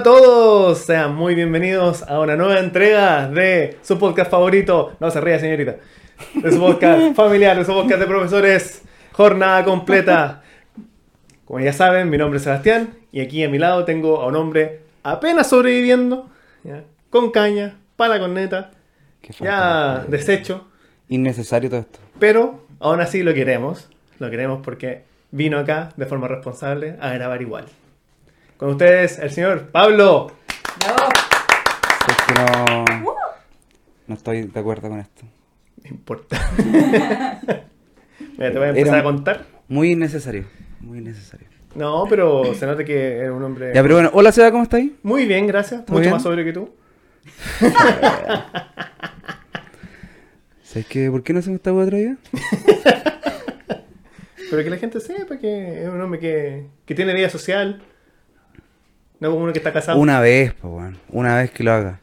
A todos. Sean muy bienvenidos a una nueva entrega de su podcast favorito. No se ría, señorita. De su podcast familiar, de su podcast de profesores. Jornada completa. Como ya saben, mi nombre es Sebastián y aquí a mi lado tengo a un hombre apenas sobreviviendo, ¿ya? con caña, para con neta, Qué falta ya de- deshecho, Innecesario todo esto. pero aún así lo queremos. Lo queremos porque vino acá de forma responsable a grabar igual. Con ustedes, el señor Pablo. Es que no. No estoy de acuerdo con esto. No importa. Mira, te voy a empezar Era- a contar. Muy innecesario. Muy innecesario. No, pero se nota que eres un hombre Ya, pero bueno, hola Seba, ¿cómo estáis? muy bien, gracias. ¿Todo Mucho bien? más sobrio que tú. ¿Sabes qué? ¿Por qué no hacemos esta hueá otro día? Pero que la gente sepa que es un hombre que, que tiene vida social. No como uno que está casado. Una vez, pues, weón. Una vez que lo haga.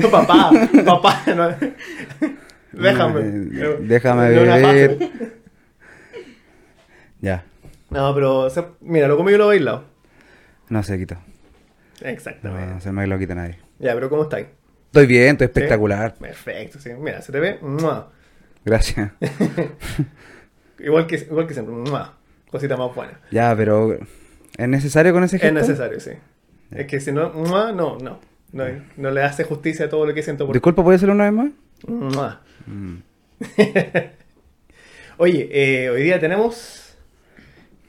No, papá, papá. no. Déjame. Eh, déjame fase. Ya. No, pero o sea, mira, lo comí y lo he bailado. No se quitó. No, Exactamente. no se me lo quita nadie. Ya, pero ¿cómo estáis? Estoy bien, estoy espectacular. Perfecto, sí. Mira, se te ve. Gracias. Igual que, igual que siempre. ¡Mua! Cosita más buena. Ya, pero. ¿Es necesario con ese Es gesto? necesario, sí. Es que si no, no, no. No, no le hace justicia a todo lo que siento por Disculpa, ¿puedes hacerlo una vez más? ¡mua! Mm. Oye, eh, hoy día tenemos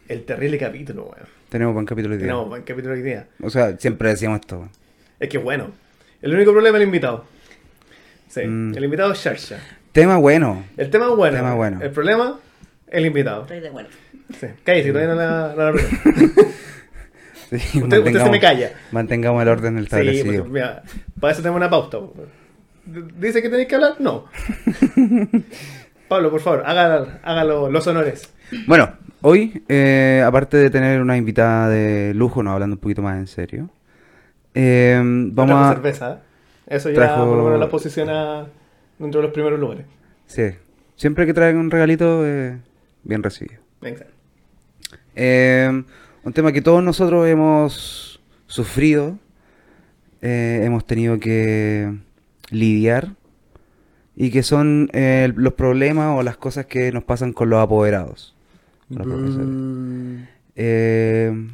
el terrible capítulo, weón. Tenemos buen capítulo hoy día. Tenemos buen capítulo hoy día. O sea, siempre decíamos esto. weón. Es que bueno. El único problema es el invitado. Sí, Mm. el invitado es Sharsha. Tema bueno. El tema es bueno. Tema bueno. El problema, el invitado. Estoy de acuerdo. Sí. Cállate, todavía no la, no la Sí, Usted, usted se me calla. Mantengamos el orden Sí, establecido. pues, mira, para eso tenemos una pauta. ¿Dice que tenéis que hablar? No. Pablo, por favor, haga, haga lo- los honores. Bueno, hoy, eh, aparte de tener una invitada de lujo, no hablando un poquito más en serio, eh, Vamos a... cerveza. ¿eh? Eso ya Trajo- por lo menos la posiciona dentro de los primeros lugares. Sí, siempre que traigan un regalito, eh, bien recibido. Exacto. Eh, un tema que todos nosotros hemos sufrido, eh, hemos tenido que lidiar, y que son eh, los problemas o las cosas que nos pasan con los apoderados. con los profesores. Mm, Eh,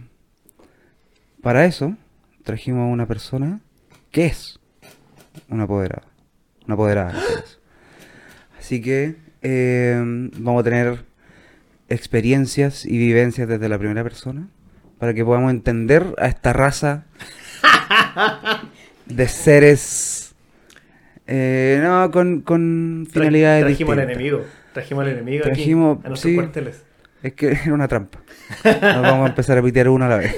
para eso trajimos a una persona que es una apoderada. Una apoderada. este. Así que eh, vamos a tener experiencias y vivencias desde la primera persona para que podamos entender a esta raza de seres eh, no con, con tra- finalidades trajimos al enemigo. Trajimos al enemigo Trajimos- aquí, a nuestros sí. cuarteles. Es que era una trampa. Nos vamos a empezar a pitear uno a la vez.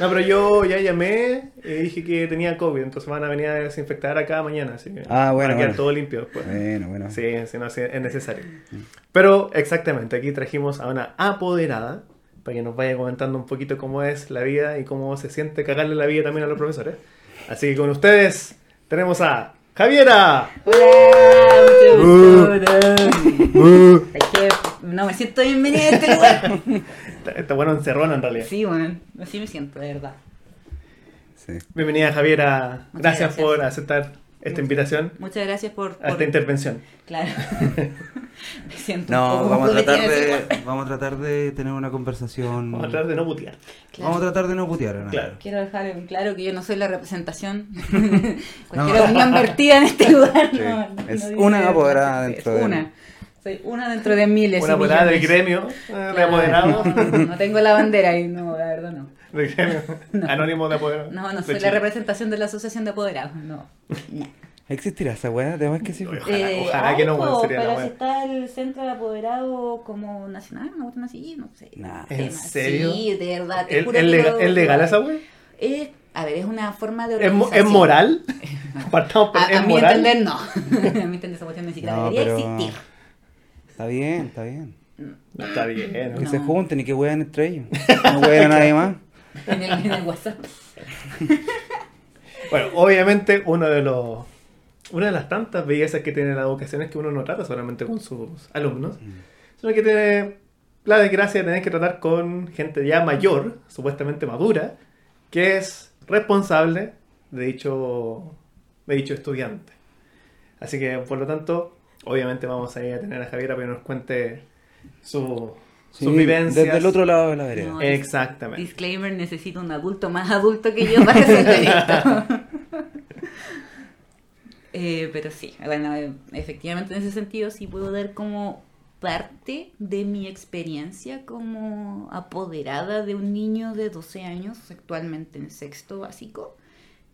No, pero yo ya llamé y dije que tenía COVID, entonces van a venir a desinfectar acá mañana. Así que Ah, bueno, Para quedar bueno. todo limpio después. Bueno, bueno. Sí, sí, no, sí, es necesario. Pero exactamente, aquí trajimos a una apoderada para que nos vaya comentando un poquito cómo es la vida y cómo se siente cagarle la vida también a los profesores. Así que con ustedes tenemos a Javiera. Hola, Uh. mucho gusto. Es que no me siento bienvenida en este lugar. Está, está bueno encerrona en realidad. Sí, bueno, así me siento, de verdad. Sí. Bienvenida Javiera. Muchas Gracias, gracias. por aceptar esta invitación Muchas gracias por. a por- esta intervención. Claro. me siento. No, un poco vamos a tratar de, vamos a tratar de tener una conversación. Vamos a tratar de no putear. claro. Vamos a tratar de no putear. ¿no? Claro. Quiero dejar en claro que yo no soy la representación. Cualquier opinión vertida en este lugar. Sí. no- no Es una apoderada Es dentro de- Una. Soy una dentro de miles. Una apoderada del gremio eh, de Claro. apoderados. No tengo la bandera y no, la verdad no. Del gremio anónimo de apoderados. No, no de soy la representación de la asociación de apoderados, no. no. ¿Existirá esa weá? Además que sí. Ojalá- ojalá que no, bueno, sería la pero wea. si está el centro de apoderados como nacional, cuestión así, no sé. Nah. ¿En Tema. serio? Sí, de verdad. te ¿Es juro es que lega- lo- es legal esa wea? Es, a ver, es una forma de ¿Es, mo- ¿Es organización. moral? Partamos por- A, ¿Es a mi moral? entender, no. a mi entender, esa cuestión ni siquiera No, debería pero- existir. Está bien, está bien. Está bien. Que ¿no? se junten y que wean entre ellos. No wean a nadie más. En el, en el WhatsApp. Bueno, obviamente uno de los una de las tantas bellezas que tiene la educación es que uno no trata solamente con sus alumnos, Mm. sino que tiene la desgracia de tener que tratar con gente ya mayor, supuestamente madura, que es responsable de dicho, de dicho estudiante. Así que, por lo tanto, obviamente vamos a ir a tener a Javiera para que nos cuente su, Sí, sus vivencias. Desde el otro lado de la vereda. No, Exactamente. Disclaimer, necesito un adulto más adulto que yo para hacer esto. Eh, pero sí, bueno, efectivamente en ese sentido sí puedo dar como parte de mi experiencia como apoderada de un niño de 12 años, actualmente en sexto básico,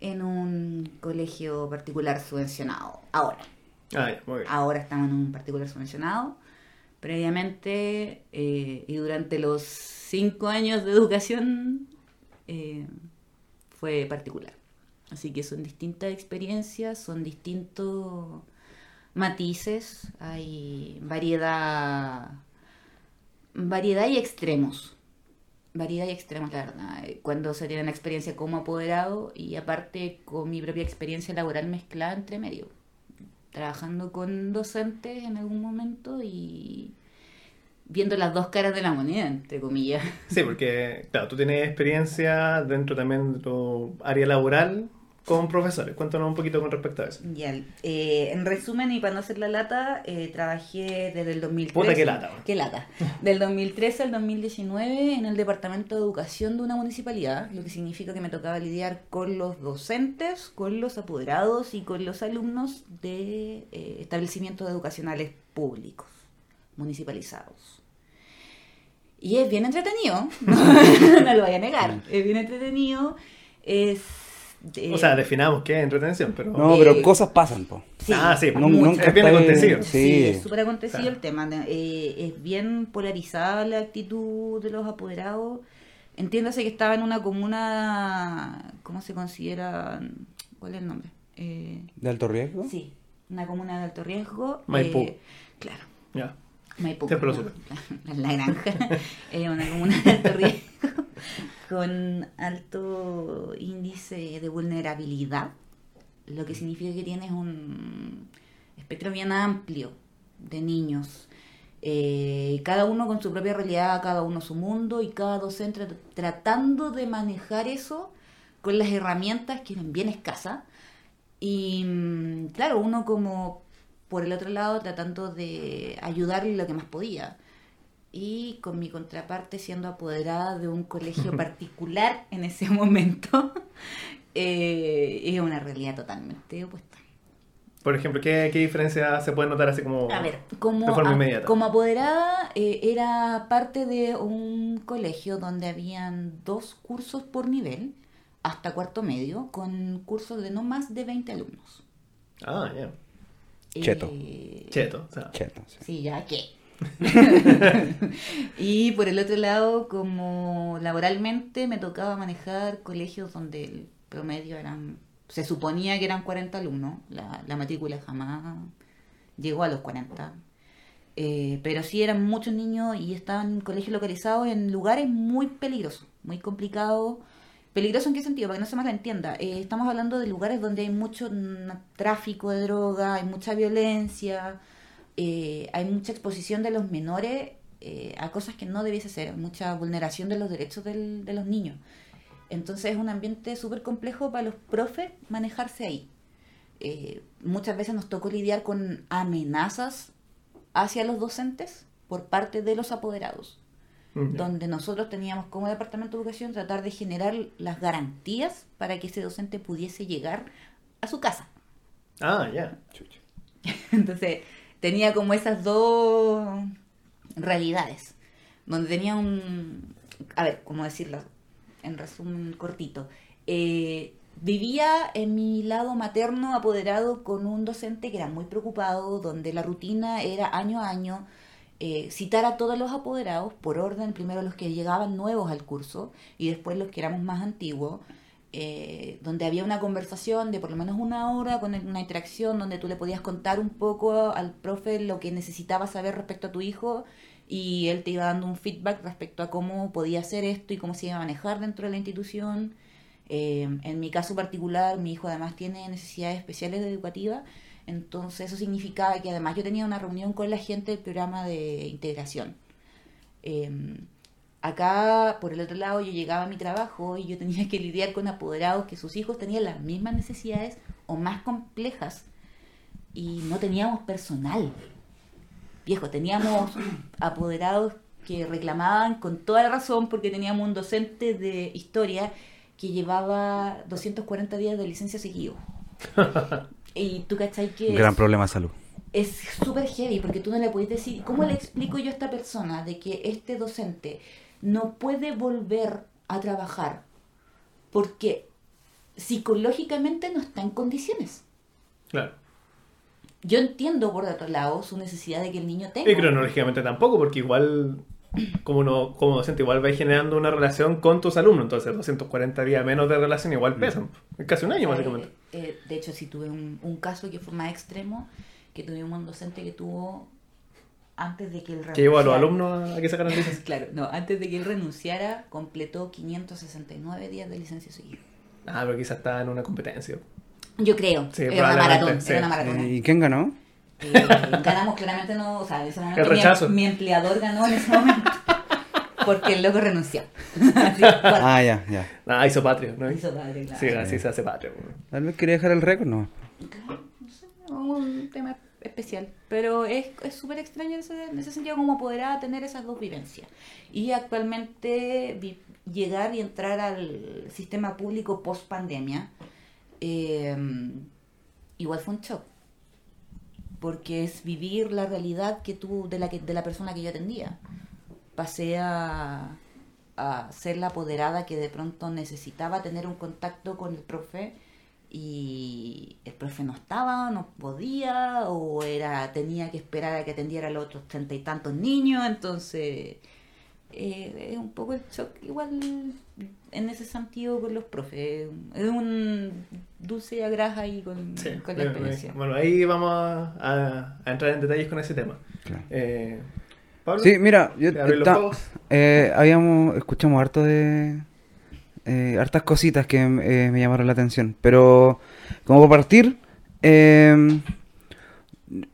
en un colegio particular subvencionado. Ahora, Ah, ahora estamos en un particular subvencionado. Previamente eh, y durante los cinco años de educación eh, fue particular. Así que son distintas experiencias, son distintos matices, hay variedad, variedad y extremos. Variedad y extremos, la verdad. Cuando se tiene una experiencia como apoderado y aparte con mi propia experiencia laboral mezclada entre medio trabajando con docentes en algún momento y viendo las dos caras de la moneda, entre comillas. Sí, porque, claro, tú tienes experiencia dentro también de tu área laboral con profesores. Cuéntanos un poquito con respecto a eso. Ya, eh, en resumen, y para no hacer la lata, eh, trabajé desde el 2013. Puta, qué lata. Qué lata. Del 2013 al 2019 en el Departamento de Educación de una municipalidad, lo que significa que me tocaba lidiar con los docentes, con los apoderados y con los alumnos de eh, establecimientos educacionales públicos, municipalizados. Y es bien entretenido, no lo voy a negar, es bien entretenido. Es. Eh, O sea, definamos qué es entretención, pero... No, Eh, pero cosas pasan, po. Sí, ah, sí, mucho. nunca es bien acontecido. Sí. Sí, es súper acontecido Claro. el tema. eh, es bien polarizada la actitud de los apoderados. Entiéndase que estaba en una comuna, ¿cómo se considera? ¿Cuál es el nombre? Eh, ¿De alto riesgo? sí, una comuna de alto riesgo. Maipú. eh, claro, Ya. Maipú. La-. La, la granja. Es una comuna de alto riesgo con alto índice de vulnerabilidad, lo que significa que tienes un espectro bien amplio de niños. eh, cada uno con su propia realidad, cada uno su mundo y cada docente tr- tratando de manejar eso con las herramientas que eran bien escasas. Y mm, claro, uno como por el otro lado tratando de ayudarle lo que más podía. Y con mi contraparte siendo apoderada de un colegio particular en ese momento, eh, es una realidad totalmente opuesta. Por ejemplo, ¿qué, qué diferencia se puede notar así como A ver, como, de forma a- inmediata? como apoderada eh, era parte de un colegio donde habían dos cursos por nivel, hasta cuarto medio, con cursos de no más de 20 alumnos. Ah, ya. Cheto. Eh, Cheto. o sea, Cheto, sí. Sí, ya qué. y por el otro lado, como laboralmente me tocaba manejar colegios donde el promedio eran, se suponía que eran 40 alumnos, la, la matrícula jamás llegó a los 40. Eh, pero sí eran muchos niños y estaban en colegios localizados en lugares muy peligrosos, muy complicados. ¿Peligroso en qué sentido? Para que no se malentienda. Eh, estamos hablando de lugares donde hay mucho tráfico de droga, hay mucha violencia, eh, hay mucha exposición de los menores eh, a cosas que no debiese ser, mucha vulneración de los derechos de los niños. Entonces es un ambiente súper complejo para los profes manejarse ahí. Muchas veces nos tocó lidiar con amenazas hacia los docentes por parte de los apoderados mm, donde nosotros teníamos como departamento de educación tratar de generar las garantías para que ese docente pudiese llegar a su casa. Ah, ya. Chucha. Entonces tenía como esas dos realidades, donde tenía un, a ver, ¿cómo decirlo? En resumen cortito. Eh, vivía en mi lado materno apoderado con un docente que era muy preocupado, donde la rutina era año a año eh, citar a todos los apoderados por orden, primero los que llegaban nuevos al curso y después los que éramos más antiguos, eh, donde había una conversación de por lo menos una hora con una interacción donde tú le podías contar un poco al profe lo que necesitaba saber respecto a tu hijo y él te iba dando un feedback respecto a cómo podía hacer esto y cómo se iba a manejar dentro de la institución. Eh, en mi caso particular, mi hijo además tiene necesidades especiales educativas, entonces eso significaba que además yo tenía una reunión con la gente del programa de integración. Eh, acá, por el otro lado, yo llegaba a mi trabajo y yo tenía que lidiar con apoderados que sus hijos tenían las mismas necesidades o más complejas y no teníamos personal. Viejo, teníamos apoderados que reclamaban con toda la razón porque teníamos un docente de historia que llevaba 240 días de licencia seguido. y tú cachai que... Gran es- problema de salud. es súper heavy porque tú no le puedes decir, ¿cómo le explico yo a esta persona de que este docente no puede volver a trabajar porque psicológicamente no está en condiciones? Claro. Yo entiendo por otro lado su necesidad de que el niño tenga. Y cronológicamente tampoco, porque igual, como, uno, como docente, igual vais generando una relación con tus alumnos. Entonces, 240 días menos de relación igual pesan. Es casi un año, básicamente. Eh, eh, de hecho, sí tuve un, un caso que fue más extremo, que tuvimos un docente que tuvo antes de que él Que llevó a los renunciara- alumnos a que sacaran licencia. Claro, no, antes de que él renunciara, completó 569 días de licencia seguida. Ah, pero quizás está en una competencia. Yo creo. Sí, era una maratón. sí. Era una maratón. ¿Y quién ganó? Eh, ganamos claramente, no, o sea, en ese momento El mi- rechazo. Mi, empleador ganó en ese momento. Porque el loco renunció. Así, Ah, ya, ya. Ah, hizo patria, ¿no? hizo padre, claro. Sí, así se hace patria. Tal vez quería dejar el récord, no. No sé, un tema especial. Pero es es súper extraño en ese, en ese sentido como apoderada tener esas dos vivencias. Y actualmente vi- llegar y entrar al sistema público post pandemia, igual fue un shock. Porque es vivir la realidad que tú, de la que, de la persona que yo atendía. Pasé a, a ser la apoderada que de pronto necesitaba tener un contacto con el profe y el profe no estaba, no podía, o era tenía que esperar a que atendiera a los otros treinta y tantos niños, entonces eh, es un poco el shock igual en ese sentido con los profes, es un dulce y agraja ahí con, Sí, con la experiencia. Bueno, ahí vamos a entrar en detalles con ese tema. Claro. Eh, Pablo, Sí, mira, yo ¿te abren los esta- ojos? eh, habíamos, escuchamos harto de eh, hartas cositas que eh, me llamaron la atención, pero como para partir, eh, n-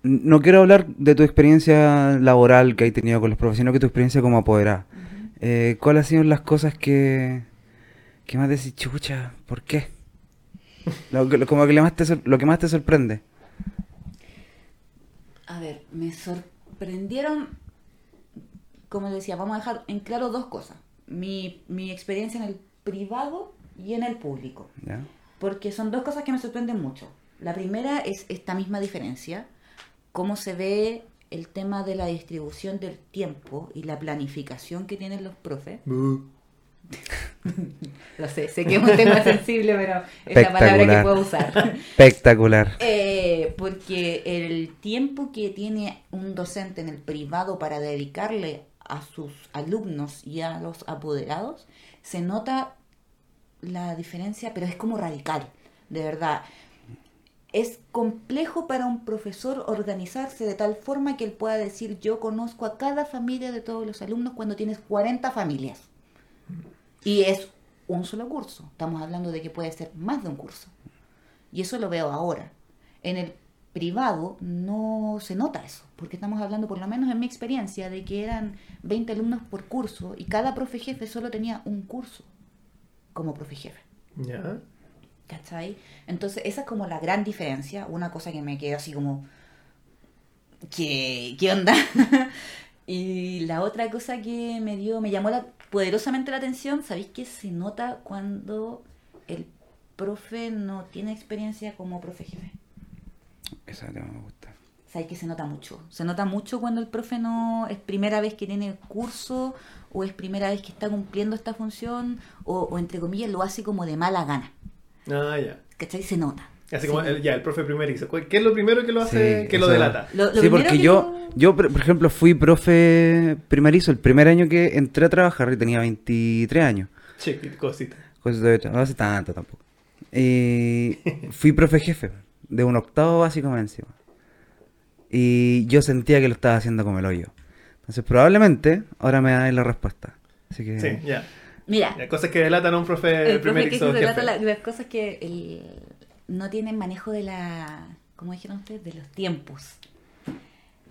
no quiero hablar de tu experiencia laboral que hay tenido con los profes, sino que tu experiencia como apoderada. Eh, ¿Cuáles han sido las cosas que, que más decís, chucha, ¿por qué? Lo, como que le más te lo que más te sorprende. A ver, me sorprendieron, como decía, vamos a dejar en claro dos cosas. Mi, mi experiencia en el privado y en el público. ¿ya? Porque son dos cosas que me sorprenden mucho. La primera es esta misma diferencia, cómo se ve el tema de la distribución del tiempo y la planificación que tienen los profes. Lo sé, sé que es un tema sensible, pero es la palabra que puedo usar. Espectacular. Eh, porque el tiempo que tiene un docente en el privado para dedicarle a sus alumnos y a los apoderados, se nota la diferencia, pero es como radical, de verdad. Es complejo para un profesor organizarse de tal forma que él pueda decir yo conozco a cada familia de todos los alumnos cuando tienes 40 familias. Y es un solo curso. Estamos hablando de que puede ser más de un curso. Y eso lo veo ahora. En el privado no se nota eso, porque estamos hablando, por lo menos en mi experiencia, de que eran 20 alumnos por curso y cada profe jefe solo tenía un curso como profe jefe. Ya. ¿Cachai? Entonces, esa es como la gran diferencia. Una cosa que me quedó así como. ¿Qué, qué onda? y la otra cosa que me dio, me llamó la- poderosamente la atención, ¿sabéis que se nota cuando el profe no tiene experiencia como profe jefe? Esa tema me gusta. ¿Sabéis que se nota mucho? Se nota mucho cuando el profe no es primera vez que tiene curso o es primera vez que está cumpliendo esta función o, o entre comillas lo hace como de mala gana. Ah, ya. ¿Cachai? Se nota. Así como el, ya, el profe primerizo. ¿Cuál- ¿Qué es lo primero que lo hace, Sí, que lo delata? Lo- lo sí, porque que yo, yo, por ejemplo, fui profe primerizo el primer año que entré a trabajar y tenía 23 años. Qué cosita. Cosas de no hace tanto tampoco. Y fui profe jefe de un octavo básico más encima. Y yo sentía que lo estaba haciendo como el hoyo. Entonces, probablemente ahora me da la respuesta. Así que. Sí, ya. Mira, Ya, Cosas que delatan a un profe el profe que la- las cosas que el- no tienen manejo de la, ¿cómo dijeron ustedes? De los tiempos.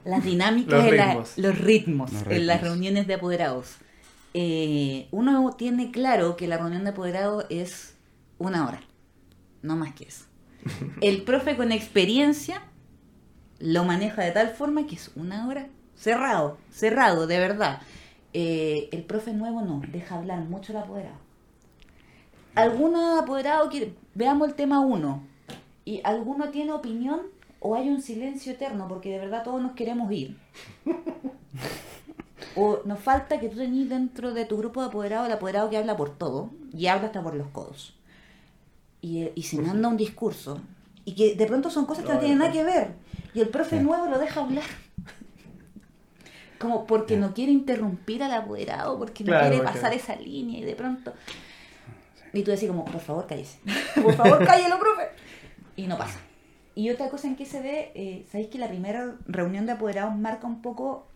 las dinámicas, Los la- ritmos. los ritmos, en las reuniones de apoderados. Eh, uno tiene claro que la reunión de apoderados es una hora, no más que eso. El profe con experiencia lo maneja de tal forma que es una hora cerrado, cerrado, de verdad. Eh, el profe nuevo no, deja hablar mucho el apoderado. ¿Alguno apoderado quiere, veamos el tema 1, y alguno tiene opinión o hay un silencio eterno porque de verdad todos nos queremos ir? O nos falta que tú tenés dentro de tu grupo de apoderados el apoderado que habla por todo y habla hasta por los codos. Y, eh, y se manda un discurso y que de pronto son cosas que no tienen nada que ver. Y el profe Sí. nuevo lo deja hablar. Como porque no quiere interrumpir al apoderado, porque no quiere porque- pasar esa línea y de pronto... Y tú decís como, por favor, cállese. por favor, cállelo, profe. Y no pasa. Y otra cosa en que se ve, eh, sabéis que la primera reunión de apoderados marca un poco,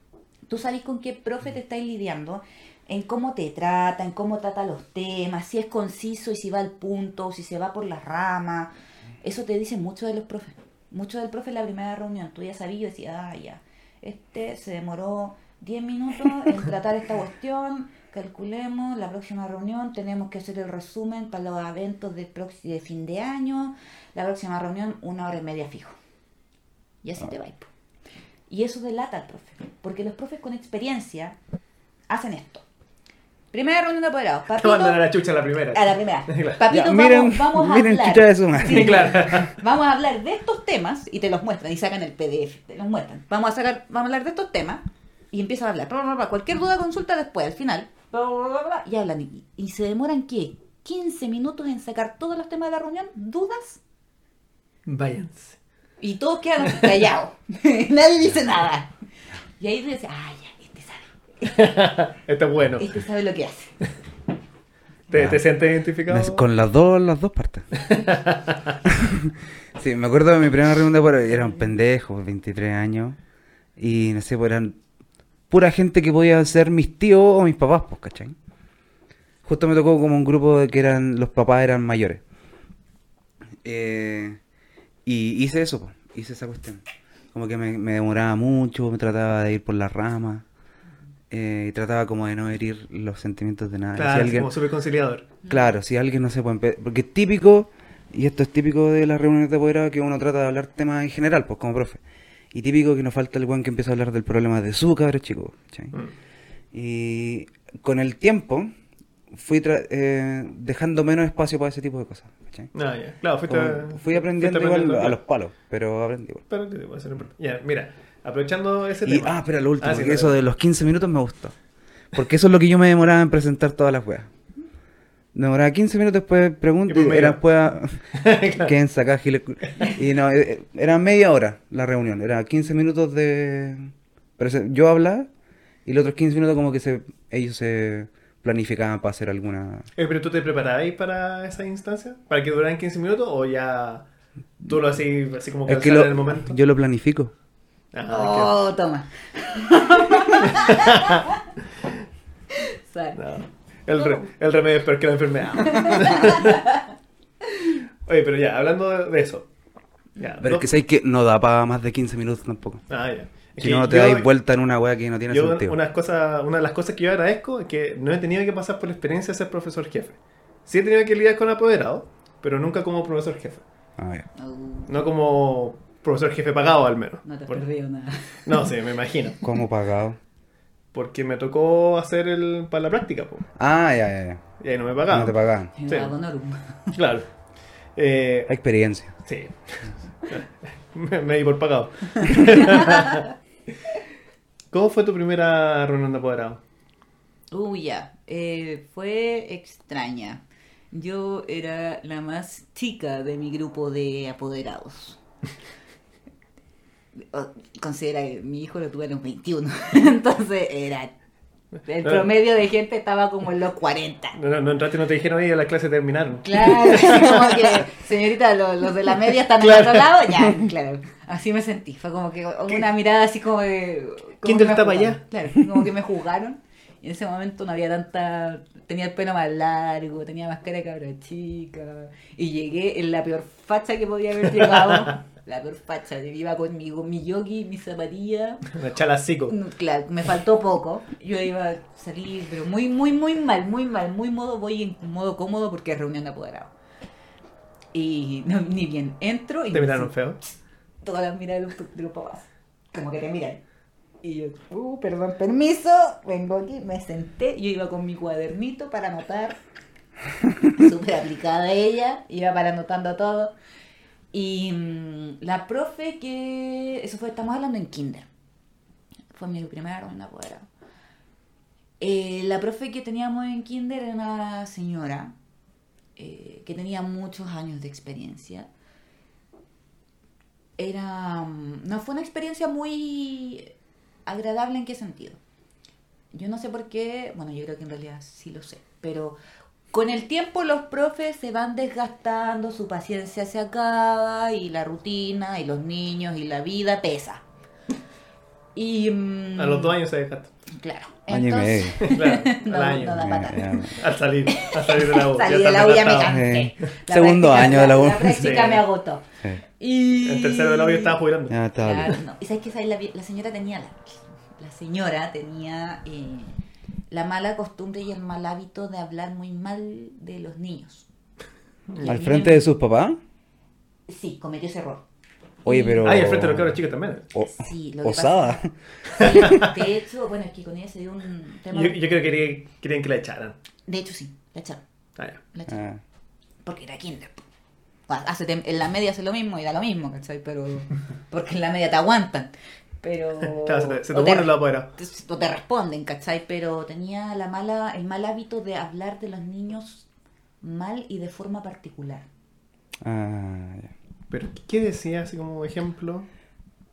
tú sabéis con qué profe te estáis lidiando, en cómo te trata, en cómo trata los temas, si es conciso y si va al punto, si se va por las ramas. Eso te dice mucho de los profes. Mucho del profe en la primera reunión. Tú ya sabías, yo decía, ah, ya, este se demoró 10 minutos en tratar esta cuestión, calculemos, la próxima reunión tenemos que hacer el resumen para los eventos de, de fin de año, la próxima reunión una hora y media fijo. Y así te va. po. Y eso delata al profe, porque los profes con experiencia hacen esto. Primera reunión de apoderados. Te Papito, mandan a la chucha a la primera. a la primera. Claro. Papito, Ya, vamos, miren, vamos a miren hablar. chucha de su madre. Sí, claro. Vamos a hablar de estos temas y te los muestran y sacan el PDF, te los muestran. Vamos a sacar, vamos a hablar de estos temas y empiezan a hablar. Bla, bla, bla. Cualquier duda consulta después, al final. Bla, bla, bla, bla, y hablan. Y, y se demoran qué? 15 minutos en sacar todos los temas de la reunión, dudas, Váyanse. y todos quedan callados. Nadie dice nada. Y ahí tú dices, ah, ya, este es bueno. Este sabe lo que hace. ¿Te, sientes identificado? Me- Con las dos, las dos partes. sí, me acuerdo de mi primera reunión de era un pendejo, 23 años. Y no sé, pues eran pura gente que podía ser mis tíos o mis papás, pues, ¿cachai? Justo me tocó como un grupo de que eran, los papás eran mayores. Eh, y hice eso, pues, hice esa cuestión. Como que me, me demoraba mucho, me trataba de ir por las ramas. Eh, y trataba como de no herir los sentimientos de nadie. Si Claro, alguien- como súper conciliador. Claro, si alguien no se puede... Porque es típico, y esto es típico de las reuniones de apoderado, que uno trata de hablar temas en general, pues como profe. Y típico que nos falta el buen que empieza a hablar del problema de su cabro chico. ¿cachai? Mm. Y con el tiempo fui tra- eh, dejando menos espacio para ese tipo de cosas. ¿cachai? Ah, ya. Claro, fuiste, Como fui aprendiendo fuiste igual a los palos, pero aprendí igual. Pero ser. Ya, mira, aprovechando ese Y, tema. ah, espera, lo último, Ah, sí, que dale. eso de los 15 minutos me gustó. Porque eso es lo que yo me demoraba en presentar todas las weas. Demoraba 15 minutos después preguntas y medio. era después a- Claro. quédense acá, giles. Y no, eh, era media hora la reunión, era 15 minutos de... Yo hablaba y los otros 15 minutos como que se ellos se planificaban para hacer alguna... Eh, pero tú te preparabas para esa instancia? ¿Para que duraran 15 minutos o ya tú lo hacías así como que Es que sale lo- en el momento? yo lo planifico. Ah, Oh, toma. No. el, re- el remedio es peor que la enfermedad. Oye, pero ya, hablando de, eso. Ya, Pero no- es que sabes que no da para más de 15 minutos tampoco. Ah, ya. Es Si que no, te yo- dais vuelta en una wea que no tiene Yo, sentido. unas cosas, una de las cosas que yo agradezco es que no he tenido que pasar por la experiencia de ser profesor jefe. Sí he tenido que lidiar con apoderados, pero nunca como profesor jefe. Ah, ya. Uh, No como profesor jefe pagado al menos. no te has Por- perdido nada. No, sí, me imagino. ¿Cómo pagado? Porque me tocó hacer el para la práctica, po. Ah, ya, ya, ya. y ahí no me pagaban. No te pagaban. En Sí. Claro. Eh, Experiencia. sí. me, me di por pagado. ¿Cómo fue tu primera reunión de apoderado? Uy, ya. Eh, fue extraña. Yo era la más chica de mi grupo de apoderados. Considera que mi hijo lo tuve a los 21. Entonces era. El promedio de gente estaba como en los 40. No, no, entraste y no te dijeron, oye, las clases terminaron. Claro, como que, señorita, los, los de la media están Claro. al otro lado, ya, claro. Así me sentí. Fue como que una mirada así como de. como ¿Quién me está para allá? Claro, como que me juzgaron. Y en ese momento no había tanta. Tenía el pelo más largo, tenía más cara de cabra chica. Y llegué en la peor facha que podía haber llegado. la peor facha. Iba conmigo, mi yogi, mi zapatilla. Una chalacico. No, Claro, me faltó poco. Yo iba a salir, pero muy, muy, muy mal, muy mal, muy modo, voy en modo cómodo porque es reunión de apoderados. Y no, ni bien entro y ¿Te miraron feo? todas las miradas de los, de los papás. Como que te miran. Y yo, uh, perdón, permiso, vengo aquí, me senté. Yo iba con mi cuadernito para anotar. Súper aplicada ella, iba para anotando todo. Y mm, la profe que. Eso fue, estamos hablando en Kinder. Fue mi primera reunión de apoderado. Eh, la profe que teníamos en Kinder era una señora eh, que tenía muchos años de experiencia era mm, no fue una experiencia muy agradable en qué sentido yo no sé por qué bueno yo creo que en realidad sí lo sé pero con el tiempo los profes se van desgastando su paciencia se acaba y la rutina y los niños y la vida pesa y mm, A los dos años se desgasta. claro Año y entonces medio. Claro, No, al año. no da. Al salir, al salir de la U. Salí ya de la U ya me cansé. Segundo año de la U. La práctica Sí. me agotó. Sí. Y... En tercero de la U yo estaba jubilando. Ya estaba Claro, no. Y sabes que ¿Sabes? La, la señora tenía la, la señora tenía eh, la mala costumbre y el mal hábito de hablar muy mal de los niños. ¿Al frente me- de sus papás? Sí, cometió ese error. Oye, pero... Ay, al frente de los cabros chicos también. O- Sí, lo que osada. pasa- Sí, de hecho, bueno, es que con ella se dio un tema. Yo, yo creo que querían, que la echaran. De hecho, sí, la echaron. Ah, ya. La echaron. Ah, Porque era kinder. Bueno, hace tem- en la media hace lo mismo y da lo mismo, ¿cachai? Pero. Porque en la media te aguantan. Pero. Claro, se te, se te te- ponen los apoderados. te- o te responden, ¿cachai? Pero tenía la mala, el mal hábito de hablar de los niños mal y de forma particular. ah, ya. Pero, ¿qué decía así como ejemplo?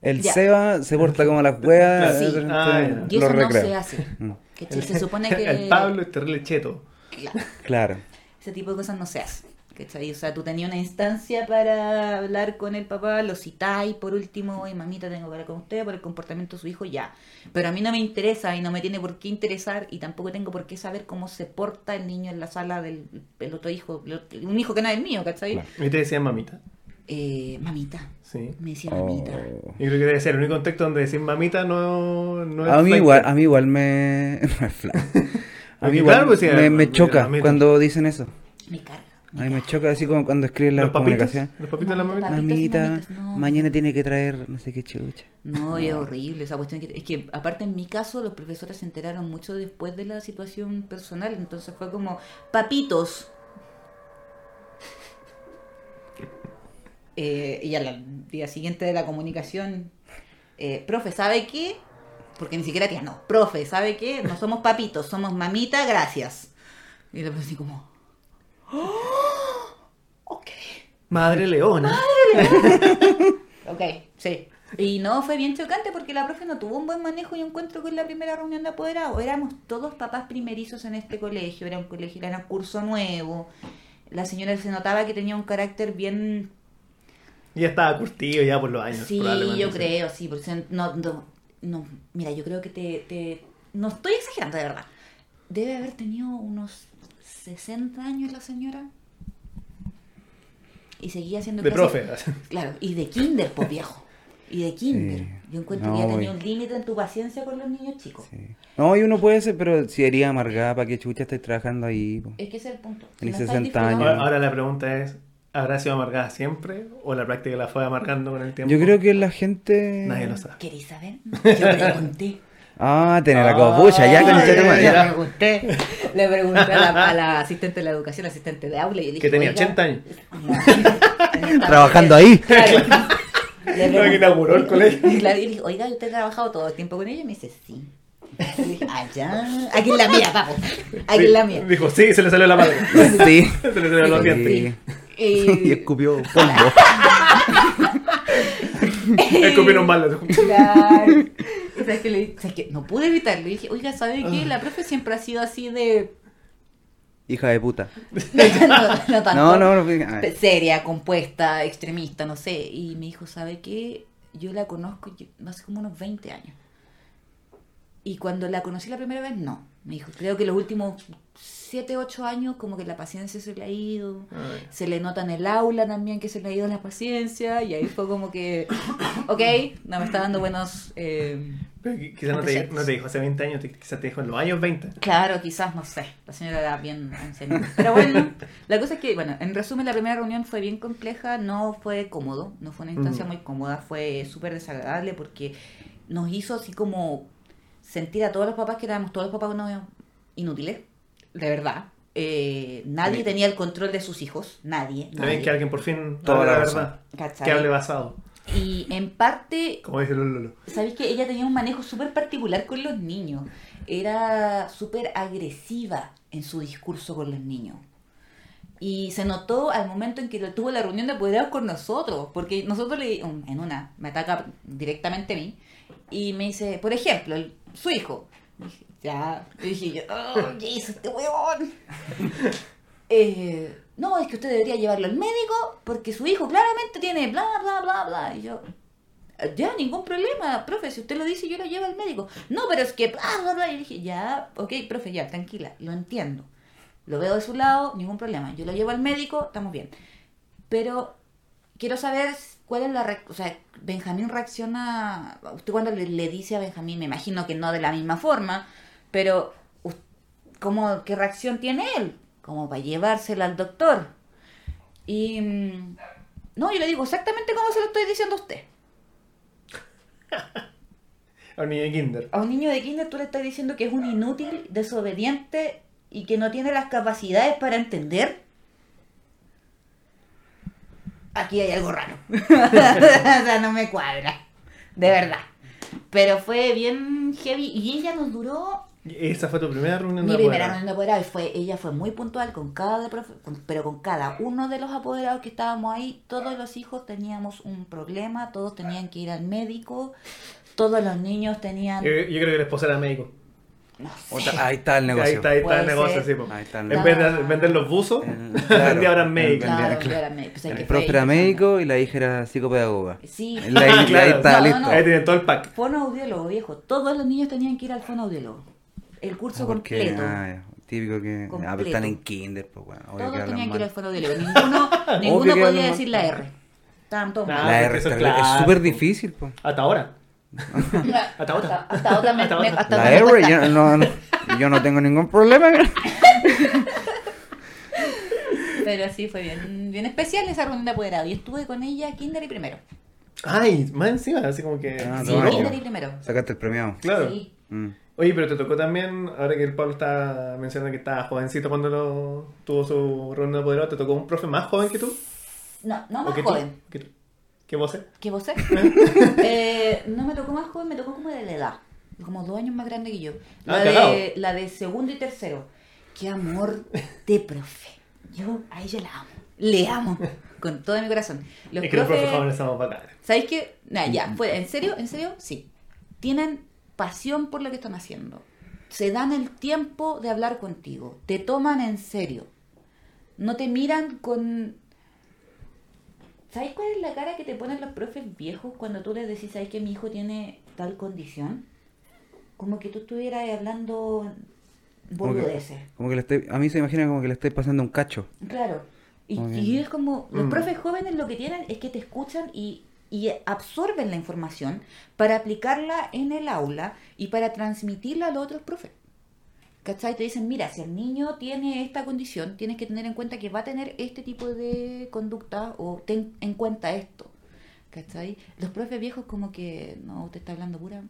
El Ya. Seba se porta como las weas. Sí. Ah. Y eso no se hace. ¿cachai? Se supone que. El Pablo es terrible cheto. Claro, Claro. ese tipo de cosas no se hace. ¿Cachai? O sea, tú tenías una instancia para hablar con el papá, lo citáis por último, y mamita, tengo que hablar con usted por el comportamiento de su hijo, ya. Pero a mí no me interesa y no me tiene por qué interesar y tampoco tengo por qué saber cómo se porta el niño en la sala del el otro hijo, un hijo que no es el mío, ¿cachai? Claro. Y te decían mamita. Eh, mamita, Sí. me decía Oh. mamita. Yo creo que debe ser el único contexto donde decir mamita no, no es A mí igual, a mí igual me... A mí igual claro, pues, sí, me, me choca cuando dicen eso. Me carga. A mí me choca así como cuando escriben la ¿Los papitos? comunicación. ¿Los papitos de la mamita? Mamita, mamitas, no. mañana tiene que traer no sé qué chucha. No, y es horrible esa cuestión. Que, es que, aparte, en mi caso, los profesores se enteraron mucho después de la situación personal. Entonces fue como, papitos. Eh, y al día siguiente de la comunicación, eh, profe, ¿sabe qué? Porque ni siquiera tía, no, profe, ¿sabe qué? No somos papitos, somos mamita, gracias. Y le así como, "Oh, ok. Madre leona. Ok, sí. Y no, fue bien chocante porque la profe no tuvo un buen manejo y encuentro con la primera reunión de apoderados. Éramos todos papás primerizos en este colegio, era un colegio, era un curso nuevo. La señora se notaba que tenía un carácter bien... Ya estaba curtido ya por los años. Sí, yo creo, sí, porque no, no, no, mira, yo creo que te, te... No estoy exagerando, de verdad. Debe haber tenido unos 60 años la señora. Y seguía haciendo De clases- profe. Claro, y de kinder, pues viejo. Y de kinder. Sí. Yo encuentro No, que ya tenía un límite en tu paciencia con los niños chicos. Sí. No, y uno puede ser, pero si sería amargada, ¿para qué chucha estáis trabajando ahí? po? Es que ese es el punto. Estáis 60 disfrutando- años. Ahora, ahora la pregunta es, ¿habrá sido amargada siempre o la práctica la fue amargando con el tiempo? Yo creo que la gente... Nadie lo sabe. ¿Queréis saber? Yo pregunté. Ah, tener la copucha, ya con Ah, el ya, le pregunté. Le pregunté a la, a la asistente de la educación, asistente de aula, y le dije, Que tenía "Oiga". 80 años. Trabajando ahí. Claro. Le No, que pregunté- inauguró el colegio. Y claro, y le dije, oiga, ¿usted ha trabajado todo el tiempo con ella? Y me dice, sí. Y dije, allá. Aquí es la mía, papo. Aquí es la mía. Dijo, sí, se le salió la madre. Sí. se le Sí. dientes. Sí. Y- Y escupió polvo. Escupieron dijo. Claro. O sea, es que le o sea, es que no pude evitarlo. Y dije, oiga, ¿sabe qué? La profe siempre ha sido así de. Hija de puta. no, no tanto. No, no, no. Seria, compuesta, extremista, no sé. Y me dijo, ¿sabe qué? Yo la conozco yo- hace como unos 20 años. Y cuando la conocí la primera vez, no. Me dijo, creo que los últimos 7, 8 años como que la paciencia se le ha ido. Ay. Se le nota en el aula también que se le ha ido la paciencia. Y ahí fue como que, ok, no, me está dando buenos... eh, Pero qui- quizás no te, Conceptos. no te dijo hace 20 años, quizás te dijo en los años 20. Claro, quizás, no sé. La señora era bien enseñante. Pero bueno, la cosa es que, bueno, en resumen, la primera reunión fue bien compleja, no fue cómodo, no fue una instancia Mm. muy cómoda, fue súper desagradable porque nos hizo así como sentir a todos los papás que éramos todos los papás unos inútiles, de verdad. Eh, nadie Sí. tenía el control de sus hijos, nadie. También nadie. que alguien por fin Toda la verdad. ¿Cachai? Que hable basado, Y en parte como dice Lolo. ¿Sabéis que ella tenía un manejo súper particular con los niños? Era súper agresiva en su discurso con los niños. Y se notó al momento en que tuvo la reunión de apoderados con nosotros, porque nosotros le en una me ataca directamente a mí y me dice, por ejemplo, su hijo. Dije, ya, y dije yo, oh, ¿qué hizo este weón? Eh, no, es que usted debería llevarlo al médico porque su hijo claramente tiene bla, bla, bla, bla. Y yo, ya, ningún problema, profe, si usted lo dice, yo lo llevo al médico. No, pero es que bla, bla, bla. Y dije, ya, ok, profe, ya, tranquila, lo entiendo. Lo veo de su lado, ningún problema. Yo lo llevo al médico, estamos bien. Pero quiero saber cuál es la... reac- O sea, Benjamín reacciona... Usted cuando le, le dice a Benjamín, me imagino que no de la misma forma, pero ¿cómo, ¿qué reacción tiene él? Como para llevársela al doctor. Y... mm, No, yo le digo exactamente como se lo estoy diciendo a usted. A un niño de kinder. A un niño de kinder tú le estás diciendo que es un inútil, desobediente y que no tiene las capacidades para entender. Aquí hay algo raro. o sea, no me cuadra. De verdad. Pero fue bien heavy y ella nos duró Esa fue tu primera reunión mi de primera apoderados. reunión de apoderados y fue, ella fue muy puntual con cada profe- con- pero con cada uno de los apoderados que estábamos ahí, todos los hijos teníamos un problema, todos tenían que ir al médico, todos los niños tenían Yo, yo creo que la esposa era médico. No sé, Otra- ahí está el negocio. Ahí está, ahí está Puede el negocio, ser. sí. po. Ahí está el En negocio. vez de vender los buzos, El- vendía claro, ahora médico. Claro, claro. pues, hay El que profe fue- era médico y la hija era psicopedagoga. Sí. La- ahí Claro. está, No, listo. no, Ahí tienen todo el pack. Fonoaudiólogo, viejo. Todos los niños tenían que ir al fonoaudiólogo. El curso Ah, completo. ah, ya, típico que. Ah, pero Completo. están en kinder, pues bueno. Todos que tenían que ir al fonoaudiólogo. Ninguno, ninguno podía decir mal. la R. Estaban todos Ah, mal. La R es súper difícil, pues. Hasta ahora. Hasta, otra. hasta ahora me, Hasta me- otra. hasta La me cuesta. yo no, no- yo no tengo ningún problema. Pero sí, fue bien, bien especial esa reunión de apoderado. Y estuve con ella kinder y primero. Ay, más encima, así como que. Ah, Sí, kinder y primero. Sacaste el premiado. Claro. Sí. Mm. Oye, pero te tocó también, ahora que el Pablo está mencionando que estaba jovencito cuando lo, tuvo su reunión de apoderado, ¿te tocó un profe más joven que tú? No, no ¿O más que tú? joven. ¿Que, tú? ¿Que vos? ¿Que vos? Eh, no me tocó más joven, me tocó como de la edad. Como dos años más grande que yo. La, Ah, de, la de segundo y tercero. Qué amor de profe. Yo a ella la amo. Le amo. Con todo mi corazón. Los es que los profes profes- jóvenes somos bacanes. ¿Sabéis qué? Nah, ya, fue, ¿en serio? ¿En serio? Sí. Tienen pasión por lo que están haciendo. Se dan el tiempo de hablar contigo. Te toman en serio. No te miran con... ¿Sabéis cuál es la cara que te ponen los profes viejos cuando tú les decís, ¿sabes que mi hijo tiene tal condición? Como que tú estuvieras hablando Como que- boludeces. Como que le estoy, a mí se imagina como que le estoy pasando un cacho. Claro. Y, y es como, los Mm. profes jóvenes lo que tienen es que te escuchan y, y absorben la información para aplicarla en el aula y para transmitirla a los otros profes. ¿Cachai? Te dicen, mira, si el niño tiene esta condición, tienes que tener en cuenta que va a tener este tipo de conducta o ten en cuenta esto. ¿Cachai? Los profes viejos como que, no, usted está hablando pura...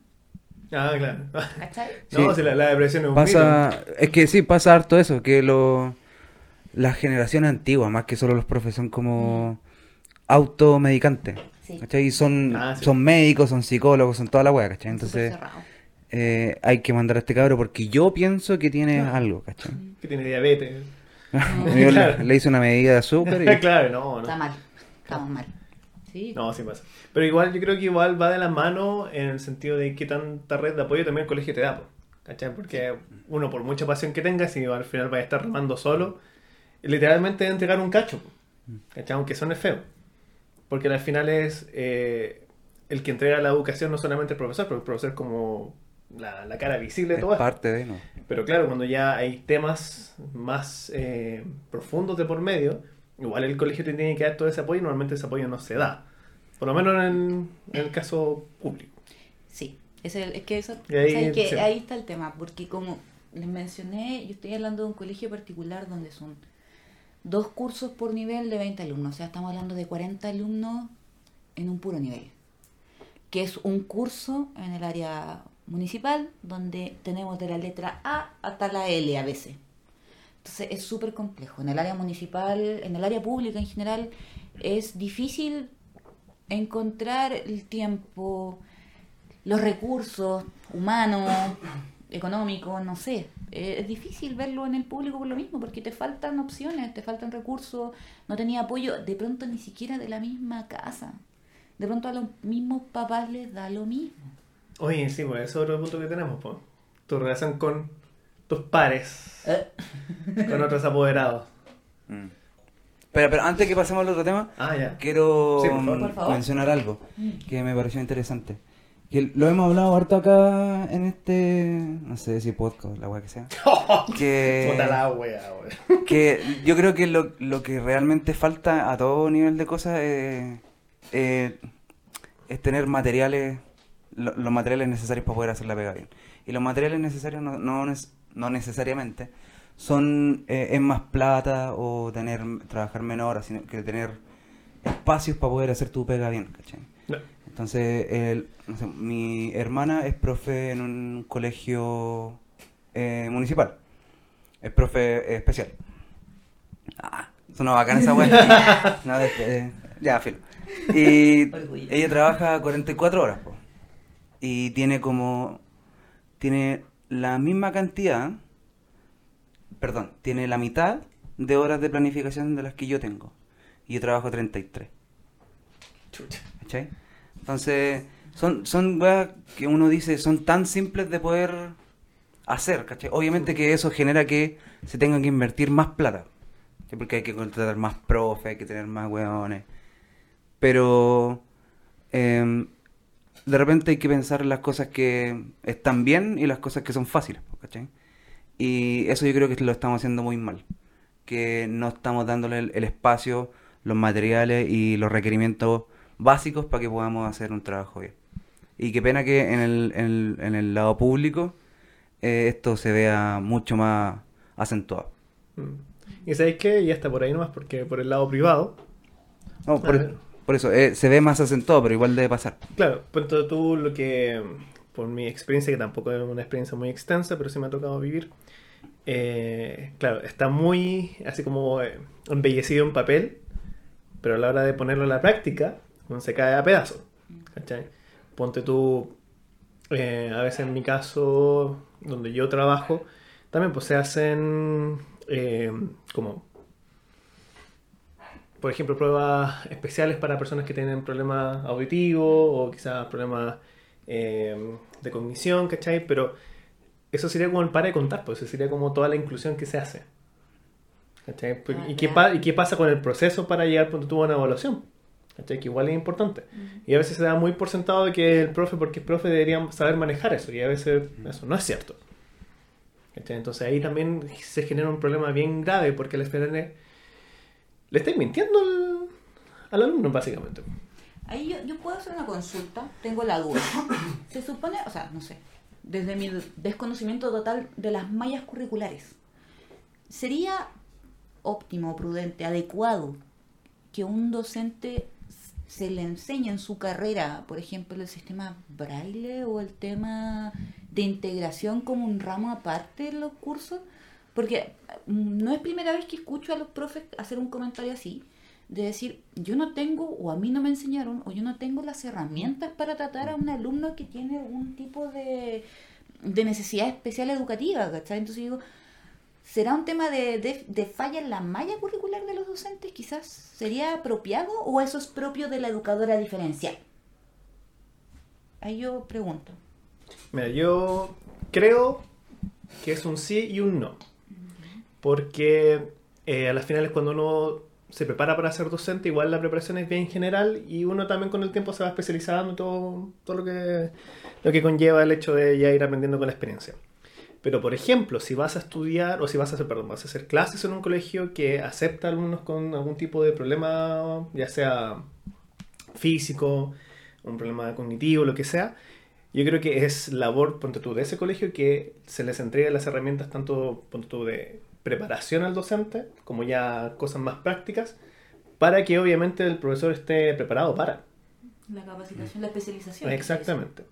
Ah, claro. ¿Cachai? No, Sí. si la, la depresión es un Pasa, es que sí, pasa harto eso, que lo, las generaciones antiguas, más que solo los profes, son como automedicantes. Sí. ¿Cachai? Y son, Ah, sí. son médicos, son psicólogos, son toda la wea, ¿cachai? Entonces. Eh, hay que mandar a este cabro porque yo pienso que tiene algo, ¿cachai? que tiene diabetes. Yo le, Claro. le hice una medida de azúcar y claro, no, Está no. mal. Estamos mal. Sí. No, sí pasa. Pero igual yo creo que igual va de la mano en el sentido de qué tanta red de apoyo también el colegio te da. ¿Cachai? Porque uno, por mucha pasión que tenga, si al final va a estar remando solo, literalmente entregar un cacho. ¿Cachai? Aunque suene feo. Porque al final es eh, el que entrega la educación no solamente el profesor, pero el profesor como la, la cara visible de Es todo esto. parte de, ¿no? Pero claro, cuando ya hay temas más eh, profundos de por medio, igual el colegio te tiene que dar todo ese apoyo y normalmente ese apoyo no se da. Por lo menos en, en el caso público. Sí, es, el- es que, eso, ahí, ¿sabes qué? sí. ahí está el tema, porque como les mencioné, yo estoy hablando de un colegio particular donde son dos cursos por nivel de 20 alumnos, o sea, estamos hablando de 40 alumnos en un puro nivel, que es un curso en el área municipal donde tenemos de la letra A hasta la L a veces. Entonces es súper complejo. En el área municipal, en el área pública en general, es difícil encontrar el tiempo, los recursos humanos, económicos, no sé. Eh, Es difícil verlo en el público por lo mismo, porque te faltan opciones, te faltan recursos, no tenía apoyo, de pronto ni siquiera de la misma casa. De pronto a los mismos papás les da lo mismo. Oye, sí, pues ese es otro punto que tenemos, pues. Tu relación con tus pares, Eh, con otros apoderados. Mm. Pero, pero antes que pasemos al otro tema, Ah, ya. quiero Sí, por favor. mm, Por favor. mencionar algo que me pareció interesante. Que lo hemos hablado harto acá en este, no sé si podcast, la weá que sea. que, la wea, wea. que yo creo que lo, lo que realmente falta a todo nivel de cosas es, eh, es tener materiales, lo- los materiales necesarios para poder hacer la pega bien. Y los materiales necesarios no, no, no necesariamente son eh, es más plata o tener trabajar menor, horas, sino que tener espacios para poder hacer tu pega bien, ¿cachai? No. Entonces, el- no sé, mi hermana es profe en un colegio eh, municipal. Es profe eh, especial. Ah, suena bacana esa weá. No, de- eh, ya, filo. Y ella trabaja 44 horas, po. Y tiene como. Tiene la misma cantidad. Perdón, tiene la mitad de horas de planificación de las que yo tengo. Y yo trabajo 33. Chucha. ¿Cachai? Entonces, son, son weas que uno dice son tan simples de poder hacer, ¿cachai? Obviamente que eso genera que se tenga que invertir más plata. Porque hay que contratar más profe, hay que tener más weones. Pero em, de repente hay que pensar en las cosas que están bien y las cosas que son fáciles, ¿cachai? Y eso yo creo que lo estamos haciendo muy mal. Que no estamos dándole el, el espacio, los materiales y los requerimientos básicos para que podamos hacer un trabajo bien. Y qué pena que en el, en el, en el lado público eh, esto se vea mucho más acentuado. Mm. Y sabéis que ya está por ahí nomás, porque por el lado privado, No, por, A ver. Por eso, eh, se ve más acentuado, pero igual debe pasar. claro, pues tú lo que, por mi experiencia, que tampoco es una experiencia muy extensa, pero sí me ha tocado vivir, eh, claro, está muy así como eh, embellecido en papel, pero a la hora de ponerlo en la práctica, se cae a pedazos. ¿cachai? Ponte tú, eh, a veces en mi caso, donde yo trabajo, también pues se hacen eh, como, por ejemplo, pruebas especiales para personas que tienen problemas auditivos o quizás problemas eh, de cognición, ¿cachai? Pero eso sería como el para de contar, pues eso sería como toda la inclusión que se hace. ¿Cachai? Pues, Ah, ¿Y, qué claro. pa- ¿Y qué pasa con el proceso para llegar punto tú a una evaluación? ¿Cachai? Que igual es importante. Y a veces se da muy por sentado de que el profe, porque es profe, debería saber manejar eso. Y a veces eso no es cierto. ¿Cachai? Entonces ahí también se genera un problema bien grave porque el FLN le estáis mintiendo al, al alumno, básicamente. Ahí yo, yo puedo hacer una consulta, tengo la duda. Se supone, o sea, no sé, desde mi desconocimiento total de las mallas curriculares, ¿sería óptimo, prudente, adecuado que un docente se le enseñe en su carrera, por ejemplo, el sistema braille o el tema de integración como un ramo aparte en los cursos? Porque mm, no es primera vez que escucho a los profes hacer un comentario así, de decir, yo no tengo, o a mí no me enseñaron, o yo no tengo las herramientas para tratar a un alumno que tiene algún tipo de, de necesidad especial educativa, ¿cachai? Entonces digo, ¿será un tema de, de, de falla en la malla curricular de los docentes? Quizás sería apropiado, o eso es propio de la educadora diferencial. Ahí yo pregunto. Mira, yo creo que es un sí y un no. Porque eh, a las finales cuando uno se prepara para ser docente, igual la preparación es bien general y uno también con el tiempo se va especializando todo, todo lo, que, lo que conlleva el hecho de ya ir aprendiendo con la experiencia. Pero, por ejemplo, si vas a estudiar, o si vas a hacer, perdón, vas a hacer clases en un colegio que acepta alumnos con algún tipo de problema, ya sea físico, un problema cognitivo, lo que sea, yo creo que es labor, ponte tú, de ese colegio que se les entregue las herramientas tanto, ponte tú, de preparación al docente, como ya cosas más prácticas, para que obviamente el profesor esté preparado para. La capacitación, la especialización. Exactamente.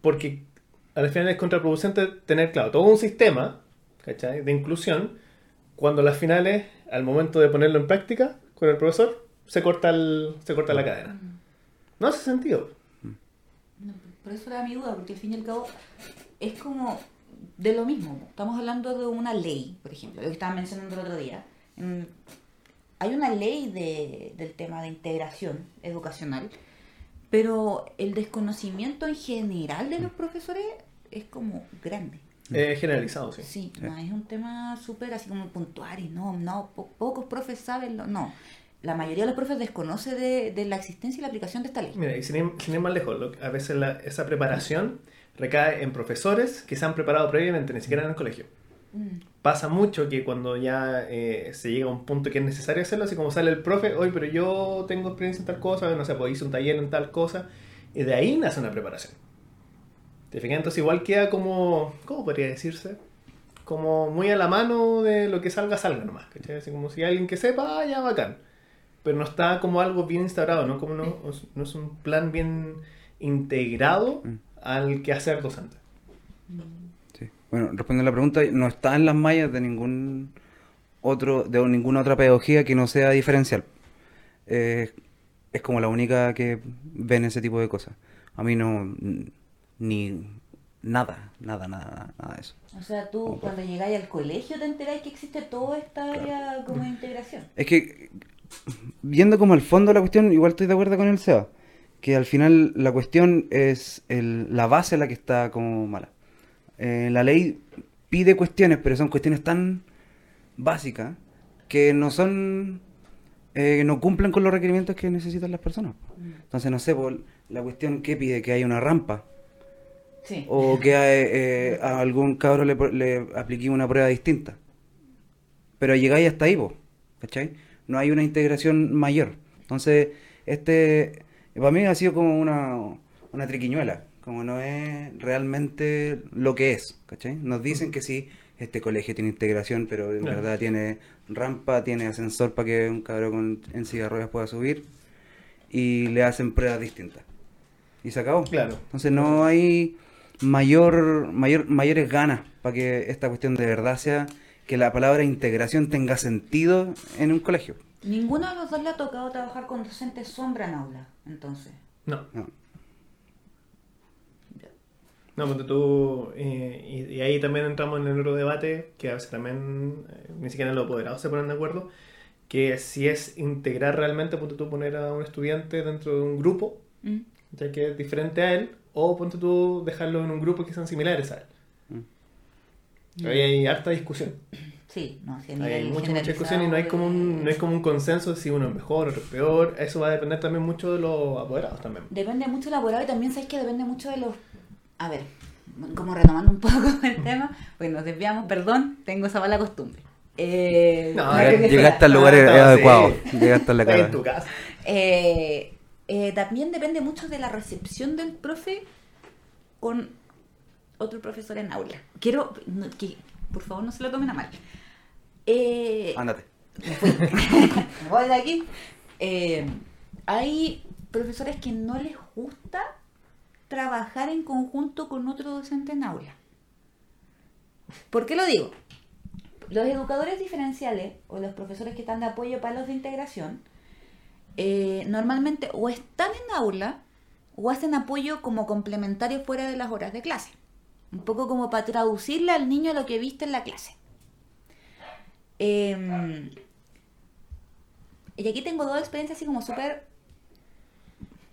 Porque al final es contraproducente tener, claro, todo un sistema ¿cachai? de inclusión, cuando las finales, al momento de ponerlo en práctica con el profesor, se corta, el, se corta la cadena. No hace sentido. No, por eso era mi duda, porque al fin y al cabo es como de lo mismo. Estamos hablando de una ley, por ejemplo, lo que estaba mencionando el otro día. Mm, Hay una ley de- del tema de integración educacional, pero el desconocimiento en general de los profesores es como grande. Eh, generalizado, sí. Sí, no, es un tema súper así como puntual y no, no, po- pocos profes saben, lo- no. La mayoría de los profes desconoce de, de la existencia y la aplicación de esta ley. Mira, y sin ir, sin ir más lejos, lo- a veces la- esa preparación recae en profesores que se han preparado previamente, ni siquiera en el colegio. Pasa mucho que cuando ya eh, se llega a un punto que es necesario hacerlo, así como sale el profe, oye, pero yo tengo experiencia en tal cosa, no sé, pues hice un taller en tal cosa, y de ahí nace una preparación. ¿Te fijas? Entonces igual queda como, ¿cómo podría decirse? Como muy a la mano de lo que salga, salga nomás, ¿cachai? Así como si hay alguien que sepa, ah, ya bacán. Pero no está como algo bien instaurado, ¿no? Como no es un plan bien integrado Mm. Al quehacer docente. Sí. Bueno, respondiendo a la pregunta, no está en las mallas de ningún otro, de ninguna otra pedagogía que no sea diferencial. Eh, es como la única que ven ese tipo de cosas. A mí no, ni nada, nada, nada, nada de eso. O sea, tú cuando llegáis al colegio te enteráis que existe toda esta área como de integración. Es que, viendo como el fondo de la cuestión, igual estoy de acuerdo con el SEA, que al final la cuestión es el- la base la que está como mala. Eh, la ley pide cuestiones, pero son cuestiones tan básicas que no son, eh, no cumplen con los requerimientos que necesitan las personas. Entonces, no sé, por la cuestión que pide que haya una rampa Sí. o que a, eh, a algún cabro le, le apliqué una prueba distinta. Pero llegáis hasta ahí, vos, ¿cachai? No hay una integración mayor. Entonces, este, para mí ha sido como una, una triquiñuela, como no es realmente lo que es, ¿cachai? Nos dicen que sí, este colegio tiene integración, pero en verdad tiene rampa, tiene ascensor para que un cabro con, en silla de ruedas pueda subir, y le hacen pruebas distintas. Y se acabó. Claro. Entonces no hay mayor, mayor, mayores ganas para que esta cuestión de verdad sea que la palabra integración tenga sentido en un colegio. Ninguno de los dos le ha tocado trabajar con docentes sombra en aula, entonces. No. No. No, porque tú, eh, y, y ahí también entramos en el otro debate, que a veces también eh, ni siquiera los apoderados se ponen de acuerdo, que si es integrar realmente, ponte tú poner a un estudiante dentro de un grupo, Mm. ya que es diferente a él, o ponte tú dejarlo en un grupo que sean similares a él. Mm. Ahí hay harta discusión. Sí, no, nivel hay mucha, mucha discusión y no hay como un, no hay como un consenso de si uno es mejor, otro es peor. Eso va a depender también mucho de los apoderados también. Depende mucho del laborado y también sabes que depende mucho de los... A ver, como retomando un poco el tema, pues nos desviamos, perdón, tengo esa mala costumbre. Eh, No, sea- Llegaste al lugar Ah, no, adecuado. sí. Llegaste a la en tu casa. Eh, eh, también depende mucho de la recepción del profe con otro profesor en aula. Quiero no, que, por favor, no se lo tomen a mal. Eh, Ándate. me voy de aquí. Eh, hay profesores que no les gusta trabajar en conjunto con otro docente en aula. ¿Por qué lo digo? Los educadores diferenciales o los profesores que están de apoyo para los de integración eh, normalmente o están en aula o hacen apoyo como complementario fuera de las horas de clase. Un poco como para traducirle al niño lo que viste en la clase. Em, y aquí tengo dos experiencias así como súper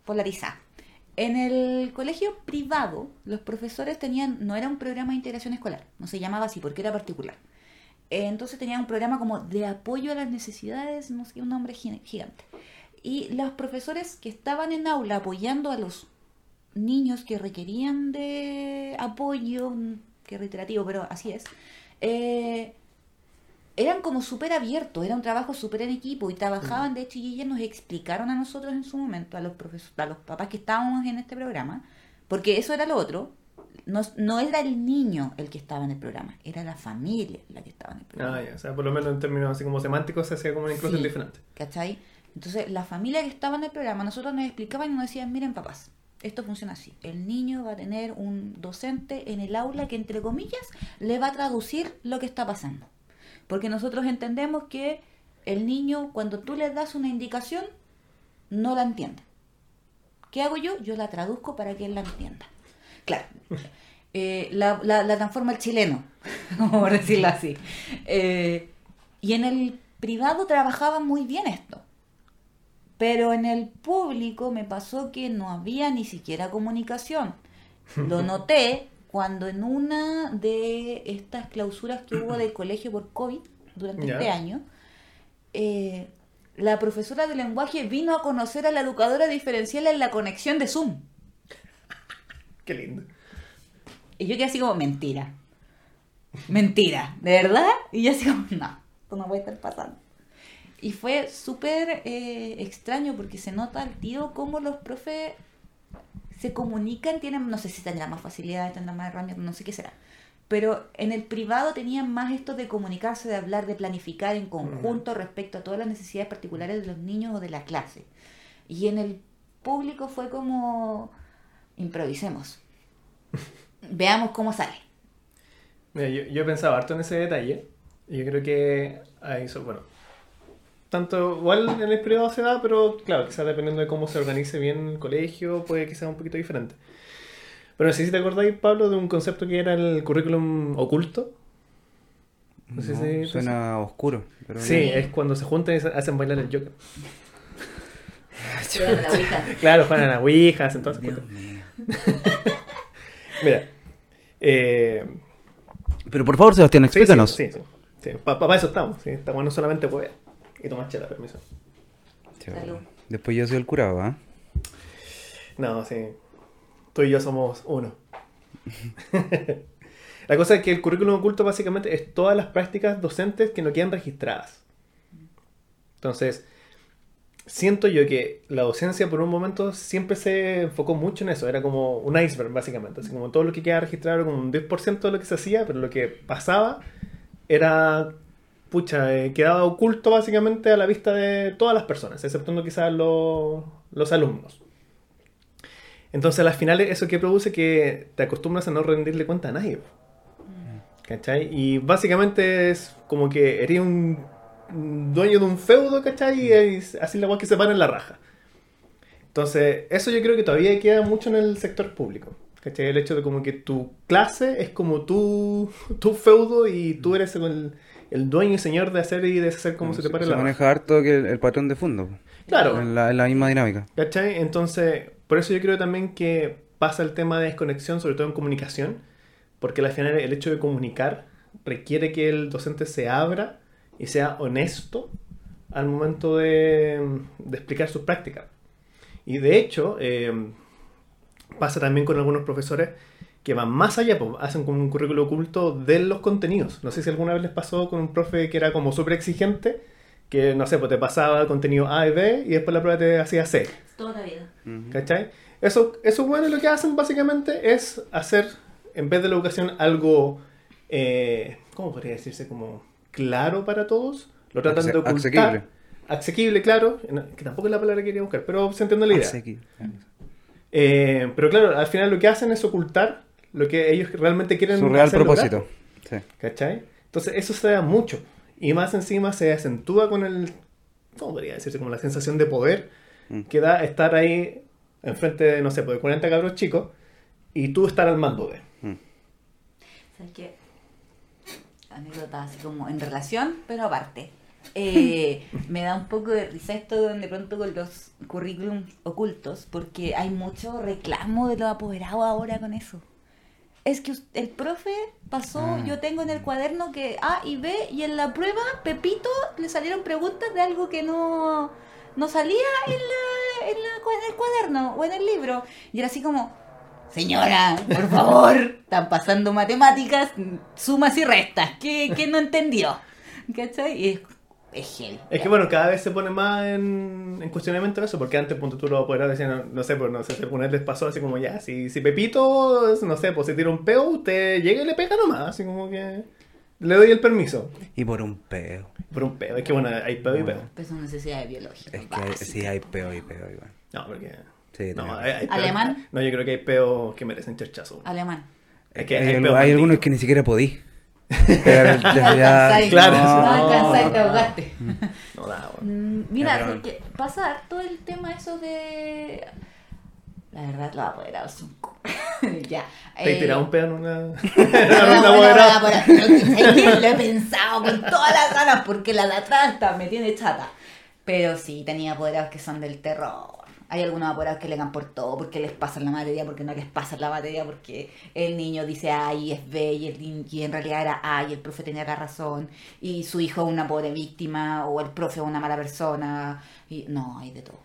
polarizadas. En el colegio privado, los profesores tenían, no era un programa de integración escolar, no se llamaba así porque era particular. entonces tenía un programa como de apoyo a las necesidades, no sé, un nombre gi- gigante. Y los profesores que estaban en aula apoyando a los niños que requerían de apoyo, que reiterativo, pero así es, eh, eran como súper abiertos, era un trabajo súper en equipo y trabajaban, de hecho, y ellas nos explicaron a nosotros en su momento, a los profesores, a los papás que estábamos en este programa, porque eso era lo otro, no, no era el niño el que estaba en el programa, era la familia la que estaba en el programa. Ah, ya. O sea, por lo menos en términos así como semánticos se hacía como una inclusión Sí. diferente. ¿Cachai? Entonces, la familia que estaba en el programa, nosotros nos explicaban y nos decían, miren papás, esto funciona así. El niño va a tener un docente en el aula que, entre comillas, le va a traducir lo que está pasando. Porque nosotros entendemos que el niño, cuando tú le das una indicación, no la entiende. ¿Qué hago yo? Yo la traduzco para que él la entienda. Claro. Eh, la, la- la transforma el chileno, por decirlo así. Eh, y en el privado trabajaban muy bien esto. Pero en el público me pasó que no había ni siquiera comunicación. Lo noté cuando en una de estas clausuras que hubo del colegio por COVID durante este año, eh, la profesora de lenguaje vino a conocer a la educadora diferencial en la conexión de Zoom. Qué lindo. Y yo quedé así como, mentira. Mentira, ¿de verdad? Y yo así como, no, esto no puede estar pasando. Y fue súper eh, extraño porque se nota al tiro cómo los profes se comunican, tienen, no sé si tendrán más facilidades, tendrán más herramientas, no sé qué será. Pero en el privado tenían más esto de comunicarse, de hablar, de planificar en conjunto respecto a todas las necesidades particulares de los niños o de la clase. Y en el público fue como, improvisemos. Veamos cómo sale. Mira, yo, yo he pensado harto en ese detalle. Y yo creo que ahí bueno. Tanto, igual en el privado se da, pero claro, quizás dependiendo de cómo se organice bien el colegio, puede que sea un poquito diferente. Pero no sé si te acordáis, Pablo, de un concepto que era el currículum oculto. No sé si suena oscuro. Pero Sí, es cuando se juntan y se- hacen bailar el Joker. Claro, Claro, juegan a la Ouija, hacen todas esas Dios cosas. mío. Mira, eh, Pero por favor, Sebastián, sí, explícanos. Sí, sí, sí. Para eso estamos. Sí. Estamos no solamente poder. Y tomar chela, permiso. Salud. Después yo soy el curado, ¿ah? No, sí. Tú y yo somos uno. La cosa es que el currículum oculto básicamente es todas las prácticas docentes que no quedan registradas. Entonces, siento yo que la docencia por un momento siempre se enfocó mucho en eso. Era como un iceberg, básicamente. Así como todo lo que queda registrado era como un 10% de lo que se hacía, pero lo que pasaba era, pucha, eh, quedaba oculto básicamente a la vista de todas las personas, exceptuando quizás los, los alumnos. Entonces, a las finales, eso que produce que te acostumbras a no rendirle cuenta a nadie. ¿Cachai? Y básicamente es como que eres un dueño de un feudo, ¿cachai? Y es así la weá que se para en la raja. Entonces, eso yo creo que todavía queda mucho en el sector público. ¿Cachai? El hecho de como que tu clase es como tu, tu feudo y tú eres el, el dueño y señor de hacer y deshacer como se te pare se la raja. maneja harto que el, el patrón de fondo. Claro. En la, en la misma dinámica. ¿Cachai? Entonces, por eso yo creo también que pasa el tema de desconexión, sobre todo en comunicación, porque al final el hecho de comunicar requiere que el docente se abra y sea honesto al momento de, de explicar sus prácticas. Y de hecho, eh, pasa también con algunos profesores que van más allá, pues, hacen como un currículo oculto de los contenidos. No sé si alguna vez les pasó con un profe que era como súper exigente, que no sé, pues te pasaba contenido A y B y después la prueba te hacía C. Toda la vida. ¿Cachai? Eso, eso bueno lo que hacen básicamente es hacer, en vez de la educación, algo, eh, ¿cómo podría decirse? Como claro para todos. Lo tratan de ocultar. asequible. Asequible, claro. Que tampoco es la palabra que quería buscar, pero se entiende la idea. Aquí. Eh, pero claro, al final lo que hacen es ocultar lo que ellos realmente quieren Su real hacer lograr. propósito. Sí. ¿Cachai? Entonces eso se da mucho. Y más encima se acentúa con el, ¿cómo podría decirse? Como la sensación de poder Mm. que da estar ahí enfrente de, no sé, pues, de 40 cabros chicos y tú estar al mando de. Mm. ¿Sabes qué? Anécdota así como en relación, pero aparte. Eh, me da un poco de risa esto de pronto con los currículums ocultos, porque hay mucho reclamo de los apoderados ahora con eso. Es que el profe pasó, Ah. yo tengo en el cuaderno que A y B, y en la prueba, Pepito, le salieron preguntas de algo que no, no salía en, la, en, la cua- en el cuaderno o en el libro. Y era así como, señora, por favor, están pasando matemáticas, sumas y restas, ¿qué, qué no entendió? ¿Cachai? Y es, que bueno, cada vez se pone más en, en cuestionamiento eso, porque antes punto tú lo podrás decir, no, no sé, pues no sé, si alguna vez les pasó así como ya, si, si Pepito, no sé, pues se tira un peo, usted llega y le pega nomás, así como que le doy el permiso. Y por un peo. Por un peo, es que bueno, hay peo y peo. Pues son necesidades biológicas. Es que hay- sí hay peo y peo igual. No, porque... Sí, No, hay, hay ¿Alemán? No, yo creo que hay peos que merecen cherchazo. Alemán. Es que hay, hay hay algunos que ni siquiera podí. Pero No ya- claro, no, no. alcanzáis, te ahogaste. No da, bueno. Mm, Mira, porque pasa todo el tema eso de... La verdad, los apoderados son... co- ya. ¿Te eh, tirado un peo en una... Lo he pensado con todas las ganas porque la de atrás me tiene chata. Pero sí, tenía apoderados que son del terror. Hay algunos apoderados que le dan por todo, porque les pasan la materia, porque no les pasan la materia, porque el niño dice A y es B y, el, y en realidad era A y el profe tenía la razón, y su hijo es una pobre víctima, o el profe es una mala persona. Y, no, hay de todo.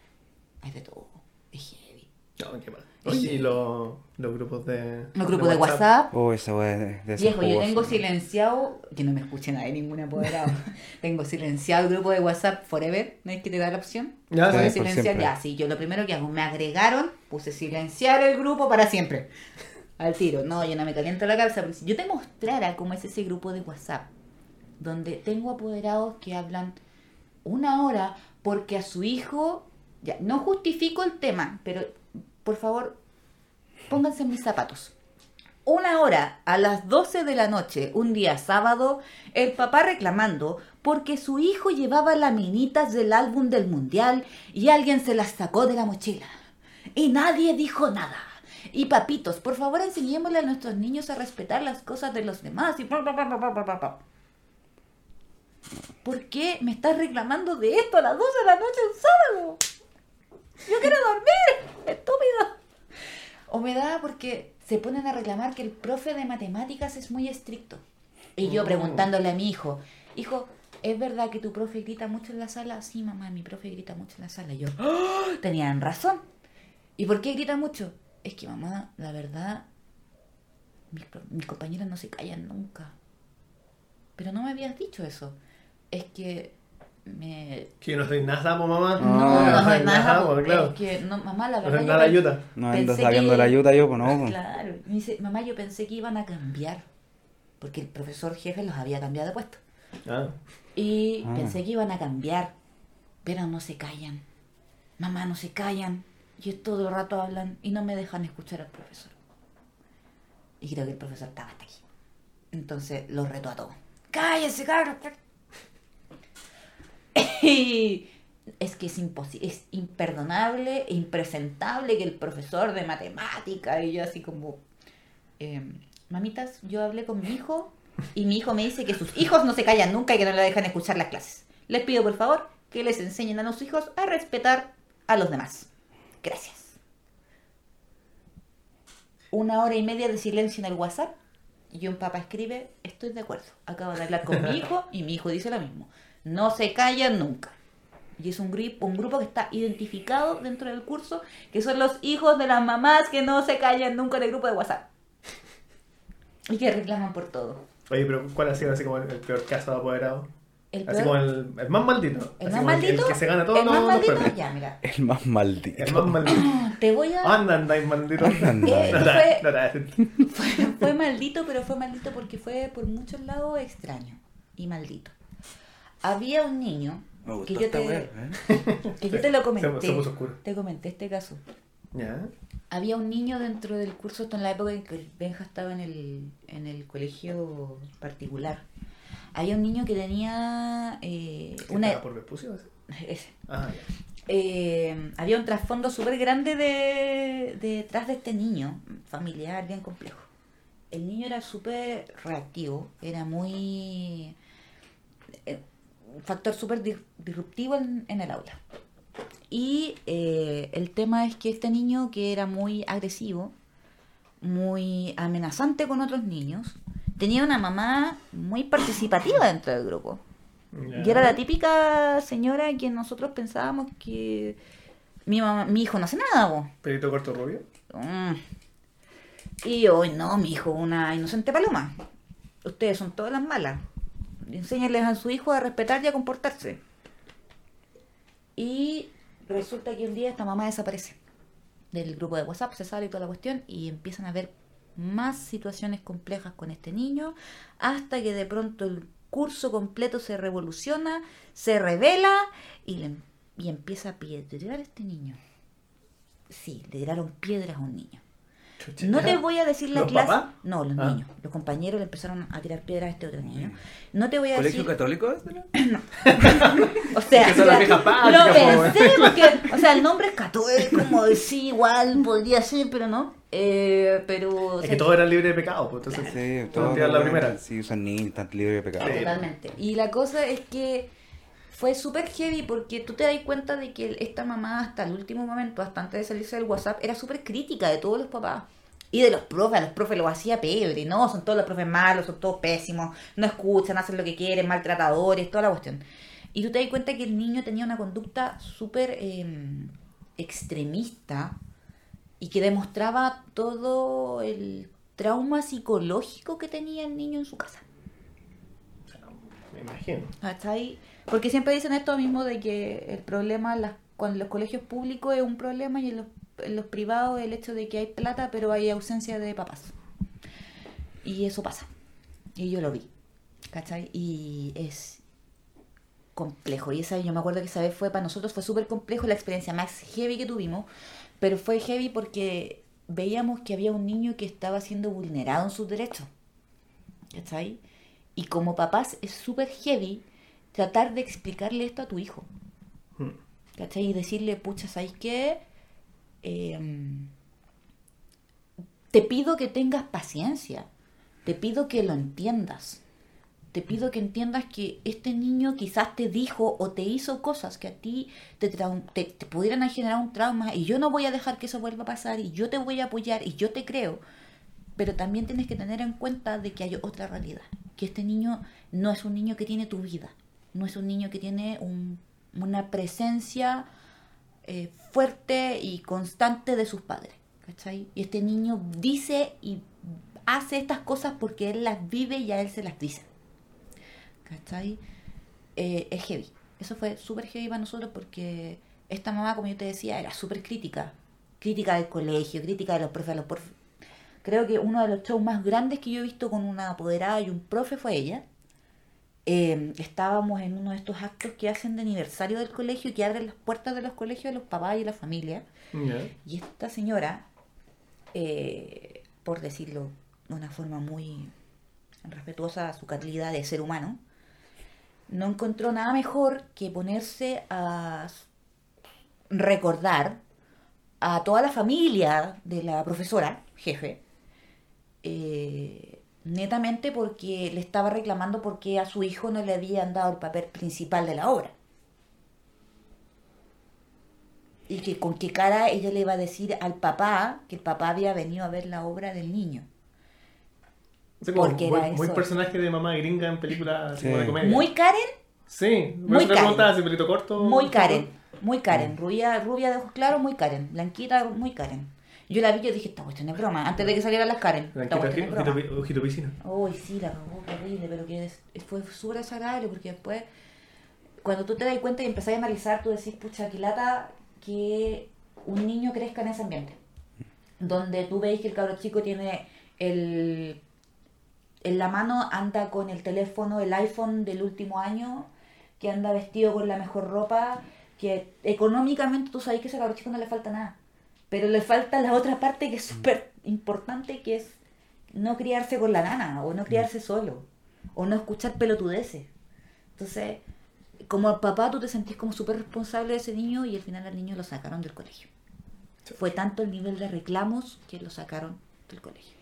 Hay de todo. Es heavy. No, qué mal. Oye, y los, los grupos de... Los grupos de WhatsApp Oh, esa weá de, de Viejo, yo tengo silenciado, que no me escuche nadie, ningún apoderado. tengo silenciado el grupo de WhatsApp Forever, ¿no es que te da la opción? Ya, sí, silenciar, ya, sí, yo lo primero que hago, me agregaron, puse silenciar el grupo para siempre. Al tiro, no, yo no me caliento la cabeza, porque si yo te mostrara cómo es ese grupo de WhatsApp, donde tengo apoderados que hablan una hora porque a su hijo, ya, no justifico el tema, pero por favor, pónganse mis zapatos. Una hora a las 12 de la noche, un día sábado, el papá reclamando porque su hijo llevaba laminitas del álbum del mundial y alguien se las sacó de la mochila. Y nadie dijo nada. Y papitos, por favor enseñémosle a nuestros niños a respetar las cosas de los demás y. ¿Por qué me estás reclamando de esto a las 12 de la noche un sábado? Yo quiero dormir, estúpido. O me da porque se ponen a reclamar que el profe de matemáticas es muy estricto. Y yo Oh. preguntándole a mi hijo, hijo, ¿es verdad que tu profe grita mucho en la sala? Sí, mamá, mi profe grita mucho en la sala. Y yo, ¡Oh! tenían razón. ¿Y por qué grita mucho? Es que mamá, la verdad, mis, mis compañeros no se callan nunca. Pero no me habías dicho eso. Es que me... Que no soy nada, mamá. No, No, no, soy es nada. po, claro. Es que, no, mamá, la No verdad... soy yo nada ayuda. No ando sabiendo que- la ayuda yo, pues no. pues. Claro. Me dice, mamá, yo pensé que iban a cambiar. Porque el profesor jefe los había cambiado de puesto. Ah. Y Ah. pensé que iban a cambiar. Pero no se callan. Mamá, no se callan. Y todo el rato hablan y no me dejan escuchar al profesor. Y creo que el profesor estaba hasta aquí. Entonces los reto a todos. ¡Cállese, cabros! Y es que es imposible, es imperdonable impresentable que el profesor de matemática y yo así como, eh, mamitas, yo hablé con mi hijo y mi hijo me dice que sus hijos no se callan nunca y que no le dejan escuchar las clases. Les pido por favor que les enseñen a los hijos a respetar a los demás. Gracias. Una hora y media de silencio en el WhatsApp y un papá escribe, estoy de acuerdo, acabo de hablar con mi hijo y mi hijo dice lo mismo. No se callan nunca. Y es un, grip- un grupo que está identificado dentro del curso, que son los hijos de las mamás que no se callan nunca en el grupo de WhatsApp. Y que reclaman por todo. Oye, pero ¿cuál ha sido así como el, el peor caso de apoderado? El Así peor- como el, el más maldito. el Así más maldito. El, que se gana todos el más maldito, ya, mira. El más maldito. El más maldito. Te voy a... Anda, andáis maldito. Anda. Eh, fue maldito, pero fue maldito porque fue por muchos lados extraño y maldito. Había un niño Me gustó que yo, te, ¿eh? que yo te lo comenté. se. Te comenté este caso. Ya. Había un niño dentro del curso, esto en la época en que Benja estaba en el, en el colegio particular. Había un niño que tenía eh, ¿Qué una... por Vespucio? ese? ese. Ah, ya. Eh, había un trasfondo súper grande de, detrás de este niño, familiar, bien complejo. El niño era súper reactivo, era muy... eh, un factor súper dis- disruptivo en, en el aula. Y eh, el tema es que este niño, que era muy agresivo, muy amenazante con otros niños. Tenía una mamá muy participativa dentro del grupo. Y era la típica señora que nosotros pensábamos que mi, mamá- mi hijo no hace nada, vos. Pelito corto rubio. Mm. Y hoy no, mi hijo, una inocente paloma. Ustedes son todas las malas. Enséñales a su hijo a respetar y a comportarse. Y resulta que un día esta mamá desaparece del grupo de WhatsApp, se sale toda la cuestión, y empiezan a ver más situaciones complejas con este niño, hasta que de pronto el curso completo se revoluciona, se revela y, le- y empieza a piedrear a este niño. Sí, le tiraron piedras a un niño. Chucha. No te voy a decir la ¿Los clase. papás? No, los Ah. niños. Los compañeros le empezaron a tirar piedras a este otro niño. No te voy a ¿Colegio decir. católico? este, no? O sea, Que son las viejas lo páticas, po, pensé porque, o sea, el nombre es católico, como de sí, igual podría ser, pero no. Eh, pero. Es sea, que todo era libre de pecado, pues entonces. Sí, todo todo tirar la primera. Sí, son niños, están libres de pecado. Sí. Totalmente. Y la cosa es que fue súper heavy porque tú te das cuenta de que esta mamá hasta el último momento, hasta antes de salirse del WhatsApp, era súper crítica de todos los papás. Y de los profes, a los profes los hacía pebre, no, son todos los profes malos, son todos pésimos, no escuchan, hacen lo que quieren, maltratadores, toda la cuestión. Y tú te das cuenta que el niño tenía una conducta súper eh, extremista y que demostraba todo el trauma psicológico que tenía el niño en su casa. Me imagino. ¿Cachai? Porque siempre dicen esto mismo de que el problema las- con los colegios públicos es un problema y en los, en los privados el hecho de que hay plata pero hay ausencia de papás. Y eso pasa. Y yo lo vi. ¿Cachai? Y es complejo. Y esa, yo me acuerdo que esa vez fue para nosotros, fue súper complejo, la experiencia más heavy que tuvimos. Pero fue heavy porque veíamos que había un niño que estaba siendo vulnerado en sus derechos. ¿Cachai? Y como papás es súper heavy tratar de explicarle esto a tu hijo. Hmm. ¿Cachai? Y decirle, pucha, ¿sabes qué? Eh, te pido que tengas paciencia. Te pido que lo entiendas. Te pido que entiendas que este niño quizás te dijo o te hizo cosas que a ti te, te, te pudieran generar un trauma y yo no voy a dejar que eso vuelva a pasar y yo te voy a apoyar y yo te creo. Pero también tienes que tener en cuenta de que hay otra realidad. Que este niño no es un niño que tiene tu vida. No es un niño que tiene un- una presencia eh, fuerte y constante de sus padres. ¿cachai? Y este niño dice y hace estas cosas porque él las vive y a él se las dice. ¿Cachai? Eh, es heavy. Eso fue súper heavy para nosotros porque esta mamá, como yo te decía, era súper crítica. Crítica del colegio, crítica de los profes, los profes. Creo que uno de los shows más grandes que yo he visto con una apoderada y un profe fue ella. Eh, estábamos en uno de estos actos que hacen de aniversario del colegio y que abren las puertas de los colegios a los papás y a la familia. Y esta señora, eh, por decirlo de una forma muy respetuosa a su calidad de ser humano, no encontró nada mejor que ponerse a recordar a toda la familia de la profesora, jefe, eh, netamente porque le estaba reclamando porque a su hijo no le habían dado el papel principal de la obra. Y que con qué cara ella le iba a decir al papá que el papá había venido a ver la obra del niño. Sí, Porque muy, era muy personaje de mamá gringa en películas Sí. de comedia. Muy Karen, Sí, muy muy Karen. preguntaba si pelito corto. muy Karen, muy Karen, rubia, rubia de ojos claros, muy Karen, blanquita, muy Karen. Yo la vi y yo dije, esta cuestión es broma, antes de que salieran las Karen, esta Blanquito, cuestión es ojito, broma. ojito, ojito piscina. Uy, sí, la cagó, horrible, pero que es- fue súper desagradable porque después, cuando tú te das cuenta y empezás a analizar, tú decís, pucha, qué lata que un niño crezca en ese ambiente. Donde tú veis que el cabro chico tiene el. En la mano anda con el teléfono, el iPhone del último año, que anda vestido con la mejor ropa, que económicamente tú sabes que a ese cabro chico no le falta nada. Pero le falta la otra parte que es súper importante, que es no criarse con la nana, o no criarse solo, o no escuchar pelotudeces. Entonces, como papá, tú te sentís como súper responsable de ese niño y al final al niño lo sacaron del colegio. Fue tanto el nivel de reclamos que lo sacaron del colegio.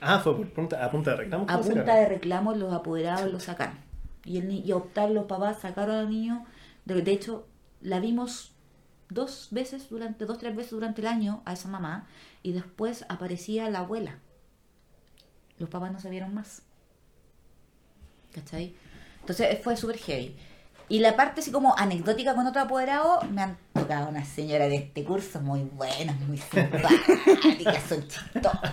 Ah, fue por punta, a punta de reclamo. A punta de reclamos, los apoderados lo sacaron. Y, el, y optar los papás sacaron al niño. De, de hecho, la vimos dos veces durante, dos, tres veces durante el año a esa mamá y después aparecía la abuela. Los papás no se vieron más. ¿Cachai? Entonces fue súper heavy. Y la parte así como anecdótica con otro apoderado, me han tocado una señora de este curso muy buenas, muy simpáticas, son chistosas.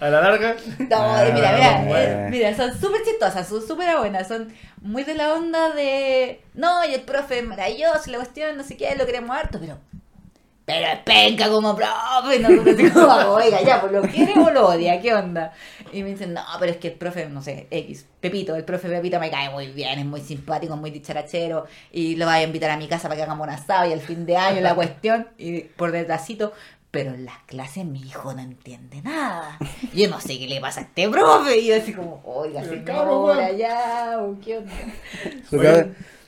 A la larga. No, Ah, y mira, mira, bueno. eh, mira, son súper chistosas, son súper buenas, son muy de la onda de, no, y el profe es maravilloso, y la cuestión, no sé qué, lo queremos harto, pero, pero es penca como profe, no, no sé cómo, oiga, ya, pues lo quiere o lo odia, ¿qué onda? Y me dicen, no, pero es que el profe, no sé, X, Pepito, el profe Pepito me cae muy bien, es muy simpático, es muy dicharachero, y lo voy a invitar a mi casa para que hagamos un asado y el fin de año la cuestión, y por detrásito, pero en las clases mi hijo no entiende nada. Yo no sé qué le pasa a este profe. Y yo así como, oiga, señora, weón. ya, o qué onda.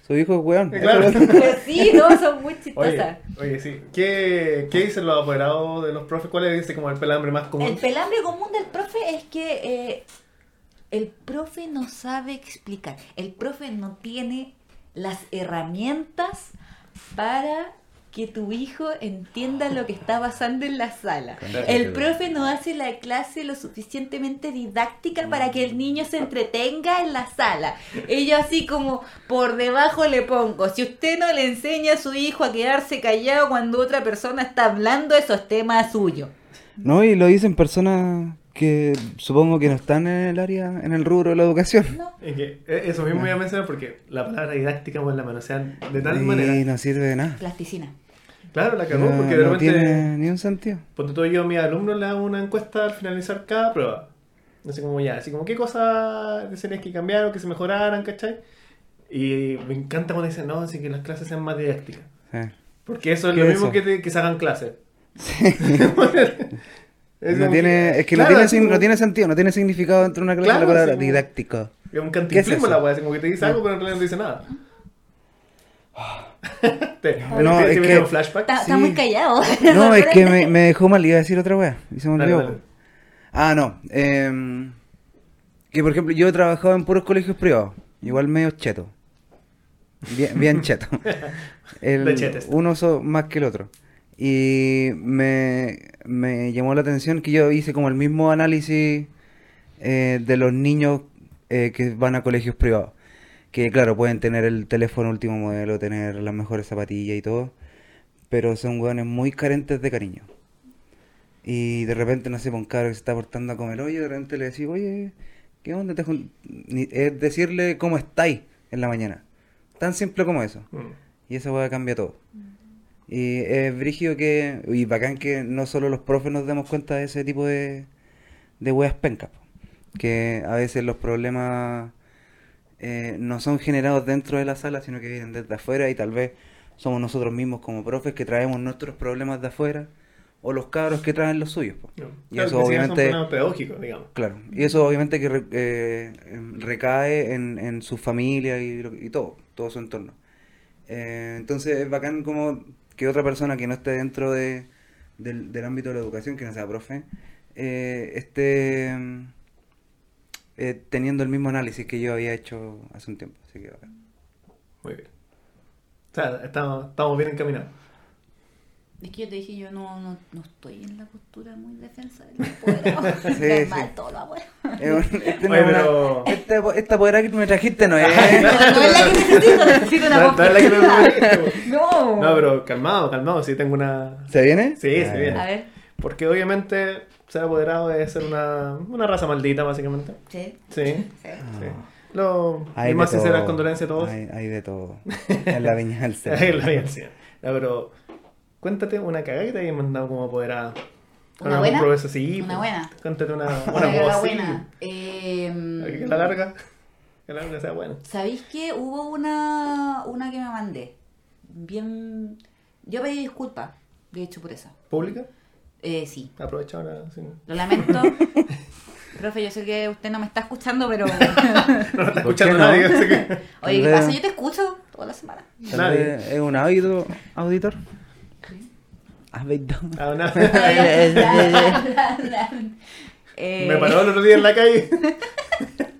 Su, hijo es weón. Claro. Sí, no, son muy Oye, chistosas. oye, sí. ¿Qué, ¿Qué dicen los apoderados de los profes? ¿Cuál es ese como el pelambre más común? El pelambre común del profe es que eh, el profe no sabe explicar. El profe no tiene las herramientas para que tu hijo entienda lo que está pasando en la sala. El profe no hace la clase lo suficientemente didáctica para que el niño se entretenga en la sala. Ellos así como por debajo le pongo, si usted no le enseña a su hijo a quedarse callado cuando otra persona está hablando, eso es tema suyo. No, y lo dicen personas que supongo que no están en el área, en el rubro de la educación. No. Es que eh, eso mismo iba a mencionar porque la palabra didáctica pues la manosean de tal y manera. no sirve de nada. Plasticina. Claro, la cagó No, porque de no repente. tiene ni un sentido. Ponte todo yo a mis alumnos le hago una encuesta al finalizar cada prueba. Así como ya, así como qué cosas desearías que cambiaran, que se mejoraran, ¿cachai? Y me encanta cuando dicen, no, así que las clases sean más didácticas. Sí. Porque eso es ¿Qué lo mismo eso? que, te- que se hagan clases. Es no tiene, es que claro, no, tiene, como- no tiene sentido, no tiene significado dentro de una clase Claro, la palabra como- didáctico. Es un ¿Qué es cantinflismo eso? la weá, como que te dice algo, pero en realidad no dice nada. te, No, te- es te que- viene un flashback. Está, Sí. muy callado. No, es que me, me dejó mal, iba a decir otra wea. Y se me Dale, olvidó. dale. Ah, no. em, que por ejemplo, yo he trabajado en puros colegios privados. Igual medio cheto. Bien, bien cheto. El- De chetes. uno so- más que el otro. Y me, me llamó la atención que yo hice como el mismo análisis eh, de los niños eh, que van a colegios privados. Que claro, pueden tener el teléfono último modelo, tener las mejores zapatillas y todo. Pero son hueones muy carentes de cariño. Y de repente, no sé, por un cabro que se está portando a comer hoyo, de repente le decís, oye, ¿qué onda? Te jun-?" Ni- Es decirle cómo estáis en la mañana. Tan simple como eso. Mm. Y esa hueá cambia todo. Y es brígido que, y bacán que no solo los profes nos demos cuenta de ese tipo de, de weas pencas. Que a veces los problemas eh, no son generados dentro de la sala, sino que vienen desde afuera y tal vez somos nosotros mismos como profes que traemos nuestros problemas de afuera o los cabros que traen los suyos. No. Y Claro, eso obviamente... Son pedagógicos, digamos. Claro, y eso obviamente que re- eh, em, recae en, en su familia y, y todo, todo su entorno. Eh, entonces es bacán como que otra persona que no esté dentro de, del, del ámbito de la educación, que no sea profe, eh, esté mm, eh, teniendo el mismo análisis que yo había hecho hace un tiempo. Así que bacán. Muy bien. O sea, estamos, estamos bien encaminados. Es que yo te dije, yo no, no, no estoy en la postura muy defensa del apoderado. Sí, sí. todo lo un- este no Oye, es una- pero- esta, esta apoderada que me trajiste no es... No, no es la que necesito, necesito una No, no es la que me No. No, pero calmado, calmado. Sí, tengo una. ¿Se viene? Sí, se Ah, viene. A ver, Porque obviamente ser apoderado es ser una, una raza maldita, básicamente. sí. Sí. sí. sí. Lo, Hay mis más de sinceras todo. condolencias a todos. Hay, hay de todo. En la viña del. Ahí en la universidad. No, pero cuéntate una cagada que te hayan mandado como apoderada. Con ¿Una algún buena? profesor, sí, ¿Una pues. buena? Cuéntate una, Una una buena. sí. Eh, Que la larga. Que la larga sea buena. ¿Sabéis que hubo una, una que me mandé? Bien. Yo pedí disculpas, de hecho, por eso. ¿Pública? Eh, sí, Aprovecha ahora. sí. lo lamento. Profe, yo sé que usted no me está escuchando, pero. No lo está ¿Por qué escuchando no? nadie. Así que... Oye, ¿qué pasa? Yo te escucho toda la semana. Nadie. ¿Es un auditor? Ah, no. Eh, Me paró el otro día en la calle.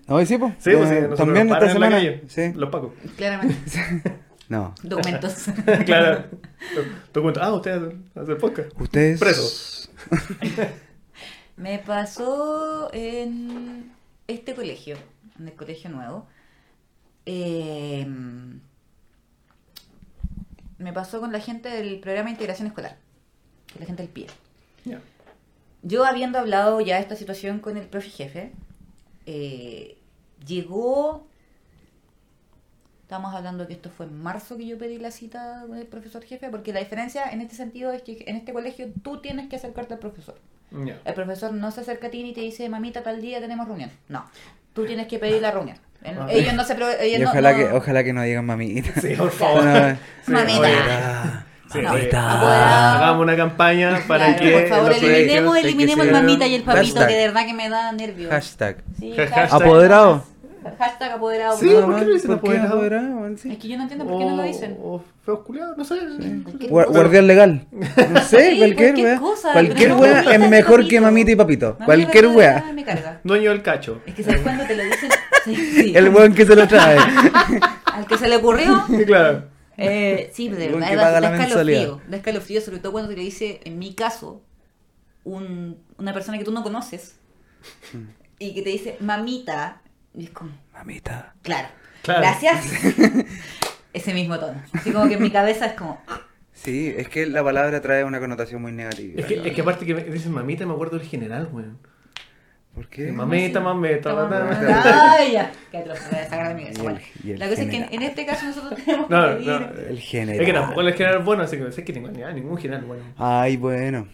No, sí, pues. Sí, pues sí, nosotros También esta semana. calle. Sí. Los pacos. Claramente. No. Documentos. claro. Tú cuentas, ah, ustedes hacen podcast. Ustedes. Preso. Me pasó en este colegio, en el colegio nuevo. Eh, me pasó con la gente del programa de integración escolar, la gente del PIE. Ya. Yo habiendo hablado ya de esta situación con el profe jefe, eh, llegó... Estamos hablando que esto fue en marzo que yo pedí la cita con el profesor jefe, porque la diferencia en este sentido es que en este colegio tú tienes que acercarte al profesor. Ya. El profesor no se acerca a ti ni te dice, mamita, tal día tenemos reunión. No, tú tienes que pedir la reunión. Ah. Ellos no se... ellos Y no- ojalá, no- que, ojalá que no digan mamita. Sí, por favor. No, Sí, Mamita. Sí, No, hagamos una campaña para Claro, que. por favor, los colegios eliminemos, eliminemos el mamita y el papito, Hashtag. que de verdad que me da nervios. Hashtag. Sí, Hashtag. ¿Apoderado? Hashtag apoderado. Sí, por ¿por favor. qué lo dicen ¿Por qué apoderado? apoderado? Es Sí. que yo no entiendo por qué no lo dicen. O, feos culiados, no sé. Cosa. Guardián legal. No sé, Sí, cualquier cualquier wea. cosa, Cualquier no wea mamita es mejor papito. que mamita y papito. Mamita Cualquier wea. papito Me carga. Dueño del cacho. Es que sabes cuando te lo dicen. Sí, sí. El weón que se lo trae. Al que se le ocurrió. Sí, claro. Eh, sí, de verdad, da, da escalofrío. Da escalofrío, sobre todo cuando te lo dice, en mi caso, un- una persona que tú no conoces Mm. y que te dice mamita. Y es como, Mamita. claro, Claro. gracias. Ese mismo tono. Así como que en mi cabeza es como. Sí, es que la palabra trae una connotación muy negativa. Es que, es que aparte que me dicen mamita, me acuerdo del general, weón. ¿Por qué? Mamita, mamita, mamita. Ay, ya. Qué atroz, me voy a sacar de Bueno, la cosa es que en, este caso nosotros tenemos No, que no. El general. Es que tampoco el general es bueno, así que sé que tengo ni ah, ningún general bueno. Ay, bueno.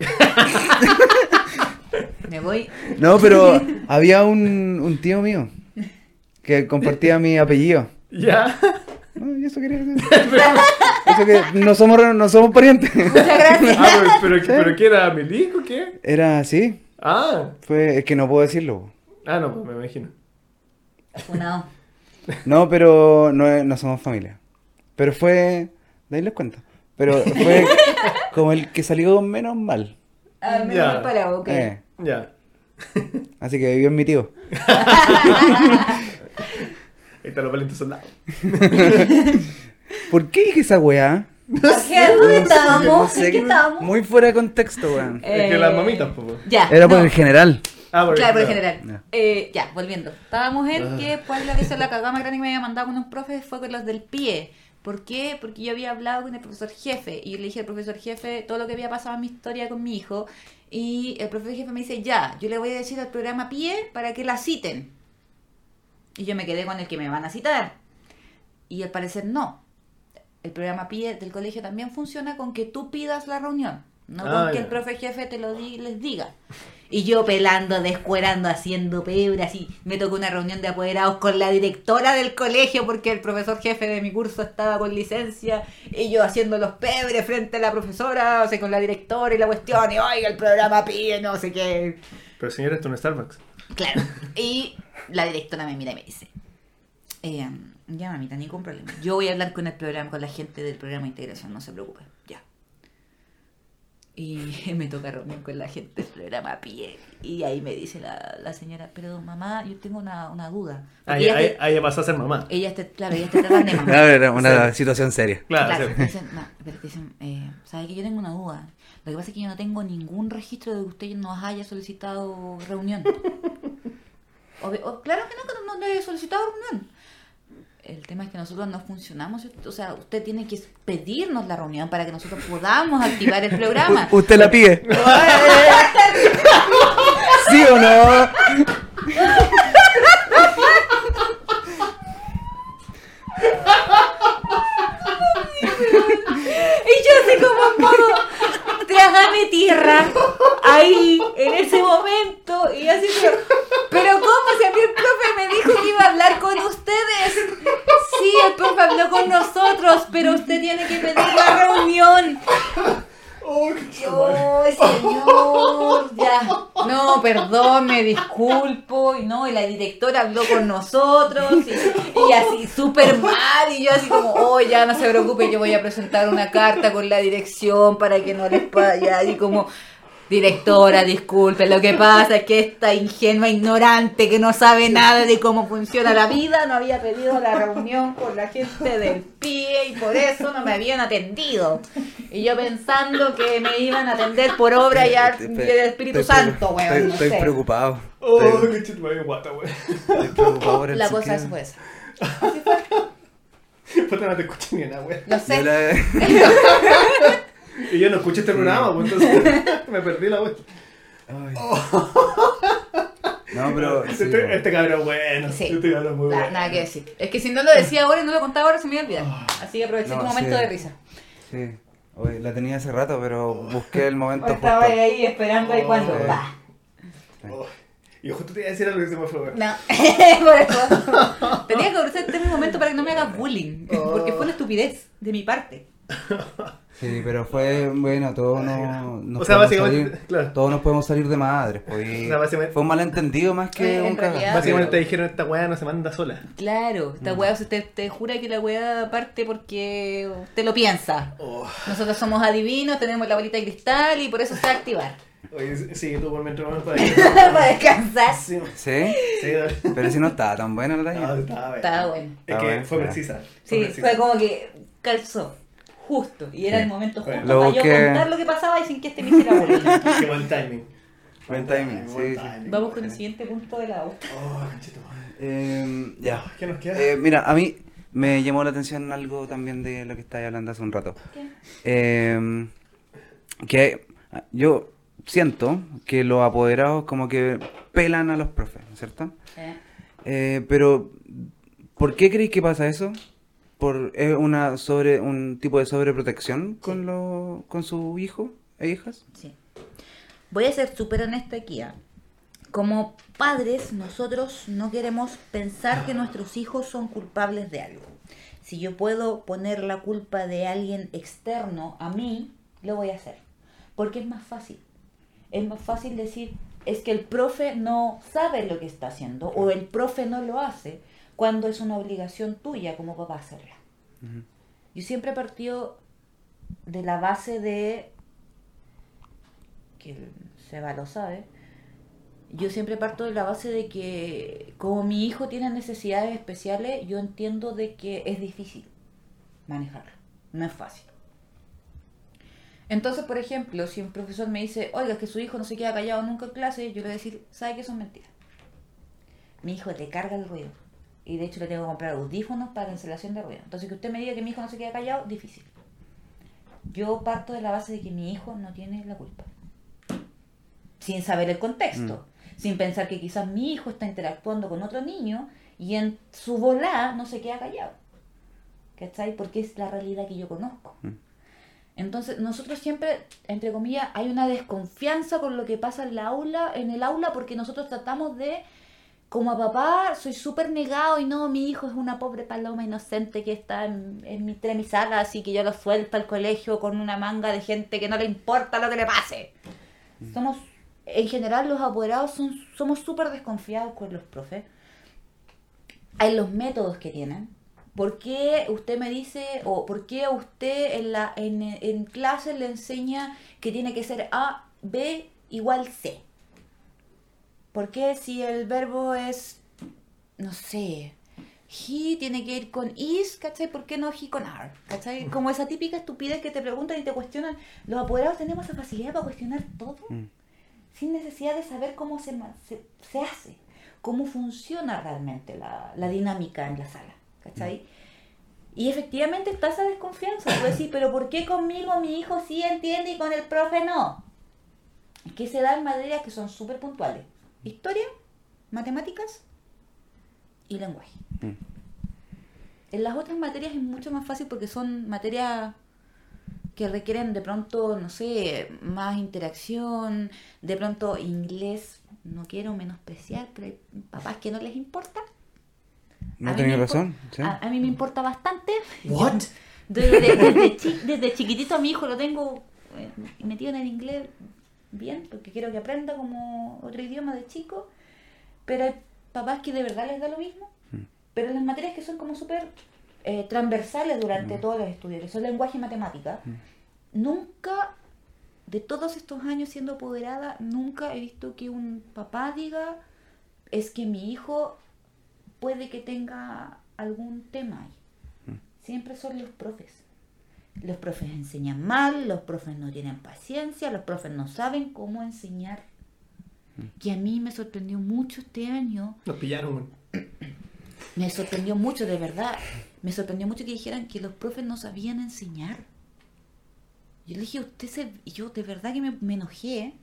Me voy. No, pero había un, un tío mío que compartía mi apellido. Ya. No, y eso quería decir. Eso que no somos, no somos parientes. Muchas gracias. Ah, pero, pero, pero ¿qué era? ¿Milico o qué? Era así. Ah. Fue, es que no puedo decirlo. Ah, no, pues me imagino. Funado. No, pero no, no somos familia. Pero fue. De ahí les cuento. Pero fue como el que salió menos mal. Ah, me Ya. voy para ok. Eh, Ya. así que vivió en mi tío. Ahí están los valientes soldados. ¿Por qué dije esa weá? ¿Qué dónde estábamos? No sé, ¿En qué estábamos? Muy fuera de contexto, weón. Es que Eh, las mamitas, pues. Ya. Era por no. el general. Ah, porque- Claro, por el general. Ya. Eh, ya, volviendo. Estábamos en Ah. que pues la vez la cagada más grande que me había mandado con un profe fue con los del pie. ¿Por qué? Porque yo había hablado con el profesor jefe y yo le dije al profesor jefe todo lo que había pasado en mi historia con mi hijo y el profesor jefe me dice, ya, yo le voy a decir al programa pie para que la citen. Y yo me quedé con el que me van a citar. Y al parecer no. El programa PIE del colegio también funciona con que tú pidas la reunión, no con Ah, que el profe jefe te lo di- les diga. Y yo pelando, descuerando, haciendo pebre, así. Me tocó una reunión de apoderados con la directora del colegio porque el profesor jefe de mi curso estaba con licencia y yo haciendo los pebres frente a la profesora, o sea, con la directora y la cuestión, y oiga, el programa PIE, no sé qué. Pero señora, esto no es Starbucks. Claro. Y la directora me mira y me dice, eh, ya mamita, ningún problema. Yo voy a hablar con el programa, con la gente del programa de integración, no se preocupe. Ya. Y me toca reunión con la gente del programa PIE. Y ahí me dice la, la señora, pero mamá, yo tengo una, una duda. Ahí, ella, ahí, te- ahí pasó a ser mamá. ella está, claro, ella está tratando de mamá. Era una situación seria. Claro, Claro, sí. dicen, no, pero te dicen, eh, ¿sabe que yo tengo una duda? Lo que pasa es que yo no tengo ningún registro de que usted nos haya solicitado reunión. O- claro que no, que no, no le he solicitado reunión. El tema es que nosotros no funcionamos, o sea, usted tiene que pedirnos la reunión para que nosotros podamos activar el programa. U- ¿Usted la pide? ¿Sí o no? Y yo así como en modo, trágame tierra, ahí, en ese momento, y así, pero, pero ¿cómo? Si a mí el profe me dijo que iba a hablar con ustedes. Sí, el profe habló con nosotros, pero usted tiene que pedir la reunión. ¡Ay, señor! Ya. No, perdón, disculpo. Y no, y la directora habló con nosotros. Y, y así, súper mal. Y yo así como, oh, ya no se preocupe, yo voy a presentar una carta con la dirección para que no les vaya. Y como, Directora, disculpe, lo que pasa es que esta ingenua ignorante que no sabe nada de cómo funciona la vida no había pedido la reunión con la gente del PIE y por eso no me habían atendido. Y yo pensando que me iban a atender por obra ya Te- del Espíritu estoy Santo, weón. Estoy, no estoy sé. preocupado. Oh, Estoy, qué guata, wey. estoy preocupado por el La cosa fue esa. Puta, no te escuché ni nada, wey. Lo Yo sé. Y yo no escuché este programa, pues entonces me perdí la wey. Ay. No, pero. sí, este, po. este cabrón es bueno. Sí. Este cabrón es muy bueno. nada que decir. Es que si no lo decía ahora y no lo contaba ahora se me iba a olvidar. Así que aproveché No, tu momento sí. de risa. Sí. Oye, la tenía hace rato, pero busqué el momento Estaba justo. ahí esperando ahí cuando. Oh. pa. Oh, Y justo te iba a decir algo que se me fue. No, por eso. Tenía que aprovechar este momento para que no me hagas bullying. Porque fue una estupidez de mi parte. Sí, pero fue, bueno, todos nos, nos O sea, podemos básicamente, salir- claro. todos nos podemos salir de madres. Pues, O sea, básicamente- fue un malentendido más que un realidad. Básicamente te dijeron esta weá no se manda sola. Claro, esta weá, usted te jura que la weá parte porque usted lo piensa. Oh. Nosotros somos adivinos, tenemos la bolita de cristal y por eso se va a activar. Oye, sí, tú por mientras vamos para ahí. para descansar. Sí, ¿Sí? sí, dale. Pero si no estaba tan buena la No, talla. estaba bueno. Estaba bueno. Es que fue precisa. Sí, precisa. fue como que calzó. Justo. Y era Sí. el momento justo Lo para busqué- yo contar lo que pasaba y sin que este me hiciera bullying. Qué buen timing. Buen timing, sí, sí. timing. Vamos con el siguiente punto de la otra. Oh. Eh, ya. ¿Qué nos queda? Eh, mira, a mí me llamó la atención algo también de lo que estáis hablando hace un rato. ¿Qué? Eh, que yo siento que los apoderados como que pelan a los profes, ¿cierto? Eh, Eh, pero, ¿por qué creéis que pasa eso? ¿Por, ¿Es una sobre, un tipo de sobreprotección con, lo, con su hijo e hijas? Sí. Voy a ser súper honesta aquí. ¿ah? Como padres, nosotros no queremos pensar que nuestros hijos son culpables de algo. Si yo puedo poner la culpa de alguien externo a mí, lo voy a hacer. Porque es más fácil. Es más fácil decir, es que el profe no sabe lo que está haciendo o el profe no lo hace cuando es una obligación tuya como papá hacerla. Yo siempre he partido de la base de que Seba lo sabe, yo siempre parto de la base de que como mi hijo tiene necesidades especiales, yo entiendo de que es difícil manejarlo, no es fácil. Entonces, por ejemplo, si un profesor me dice, oiga, es que su hijo no se queda callado nunca en clase, yo le voy a decir, ¿sabe que eso es mentira? Mi hijo te carga el ruido. Y de hecho le tengo que comprar audífonos para cancelación de ruido. Entonces, que usted me diga que mi hijo no se queda callado, difícil. Yo parto de la base de que mi hijo no tiene la culpa. Sin saber el contexto. Sin pensar que quizás mi hijo está interactuando con otro niño y en su volá no se queda callado. ¿Cachai? Porque es la realidad que yo conozco. Entonces, nosotros siempre, entre comillas, hay una desconfianza con lo que pasa en la aula, en el aula, porque nosotros tratamos de, como a papá, soy súper negado y no, mi hijo es una pobre paloma inocente que está en, en mi, entre mis alas, así que yo lo suelto al colegio con una manga de gente que no le importa lo que le pase. Somos, en general, los apoderados son, somos súper desconfiados con los profes. Hay los métodos que tienen. ¿Por qué usted me dice, o por qué usted en, la, en, en clase le enseña que tiene que ser A, B igual C? ¿Por qué si el verbo es, no sé, he tiene que ir con is, ¿cachai? ¿Por qué no he con are? ¿Cachai? Como esa típica estupidez que te preguntan y te cuestionan. Los apoderados tenemos esa facilidad para cuestionar todo Mm. sin necesidad de saber cómo se, se, se hace, cómo funciona realmente la, la dinámica en la sala, ¿cachai? Y efectivamente está esa desconfianza. Tú decís, pero ¿por qué conmigo mi hijo sí entiende y con el profe no? Que se dan materias que son súper puntuales. Historia, matemáticas y lenguaje. Mm. En las otras materias es mucho más fácil porque son materias que requieren de pronto, no sé, más interacción, de pronto inglés, no quiero menospreciar, pero hay papás que no les importa. No tenía razón. A, a mí me importa bastante. What? Desde, desde chi- desde chiquitito a mi hijo lo tengo eh, metido en el inglés bien, porque quiero que aprenda como otro idioma de chico. Pero hay papás que de verdad les da lo mismo. Mm. Pero en las materias que son como súper eh, transversales durante todos los estudios, que son lenguaje y matemática, Mm. nunca de todos estos años siendo apoderada, nunca he visto que un papá diga, es que mi hijo puede que tenga algún tema ahí. Siempre son los profes. Los profes enseñan mal, los profes no tienen paciencia, los profes no saben cómo enseñar. Que a mí me sorprendió mucho este año Nos pillaron. me sorprendió mucho, de verdad. Me sorprendió mucho que dijeran que los profes no sabían enseñar. Yo le dije, usted se... Yo de verdad que me, me enojé.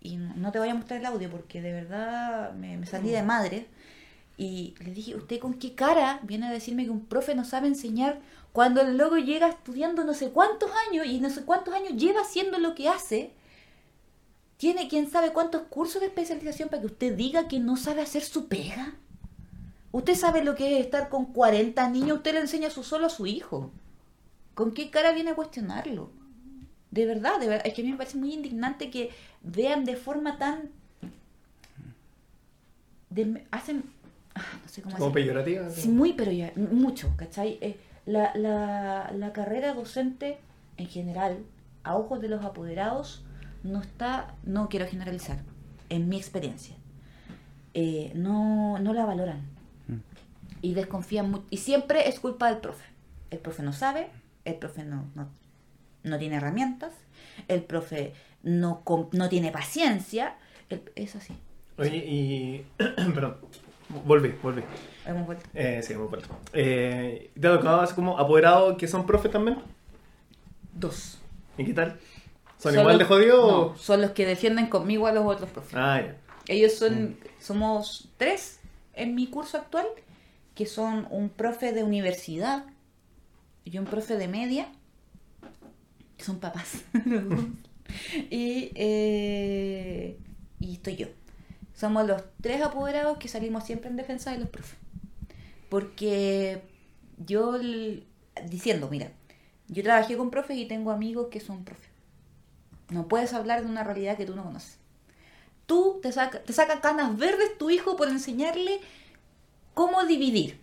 Y no no te voy a mostrar el audio porque de verdad me, me salí de madre. Y le dije, ¿usted con qué cara viene a decirme que un profe no sabe enseñar cuando el loco llega estudiando no sé cuántos años y no sé cuántos años lleva haciendo lo que hace? Tiene quién sabe cuántos cursos de especialización para que usted diga que no sabe hacer su pega. Usted sabe lo que es estar con 40 niños, usted le enseña su solo a su hijo. ¿Con qué cara viene a cuestionarlo? De verdad, de verdad, es que a mí me parece muy indignante que vean de forma tan... hacen... no sé cómo Como peyorativa. Sí, muy, pero ya, mucho, ¿cachai? Eh, la, la, la carrera docente en general, a ojos de los apoderados, no está, no quiero generalizar, en mi experiencia, eh, no, no la valoran y desconfían mucho. Y siempre es culpa del profe. El profe no sabe, el profe no, no, no tiene herramientas, el profe no, no tiene paciencia, el- es así. Oye, y. Perdón. Volví, volví. Hemos vuelto. Eh, sí, hemos vuelto. Eh, ¿Te ha tocado así como apoderados que son profes también? Dos. ¿Y qué tal? ¿Son Son igual de jodidos? no, o- son los que defienden conmigo a los otros profes. Ah, ya. Ellos son, somos tres en mi curso actual, que son un profe de universidad y un profe de media, que son papás. y, eh, y estoy yo. Somos los tres apoderados que salimos siempre en defensa de los profes. Porque yo, diciendo, mira, yo trabajé con profes y tengo amigos que son profes. No puedes hablar de una realidad que tú no conoces tú te saca, te saca canas verdes tu hijo por enseñarle cómo dividir.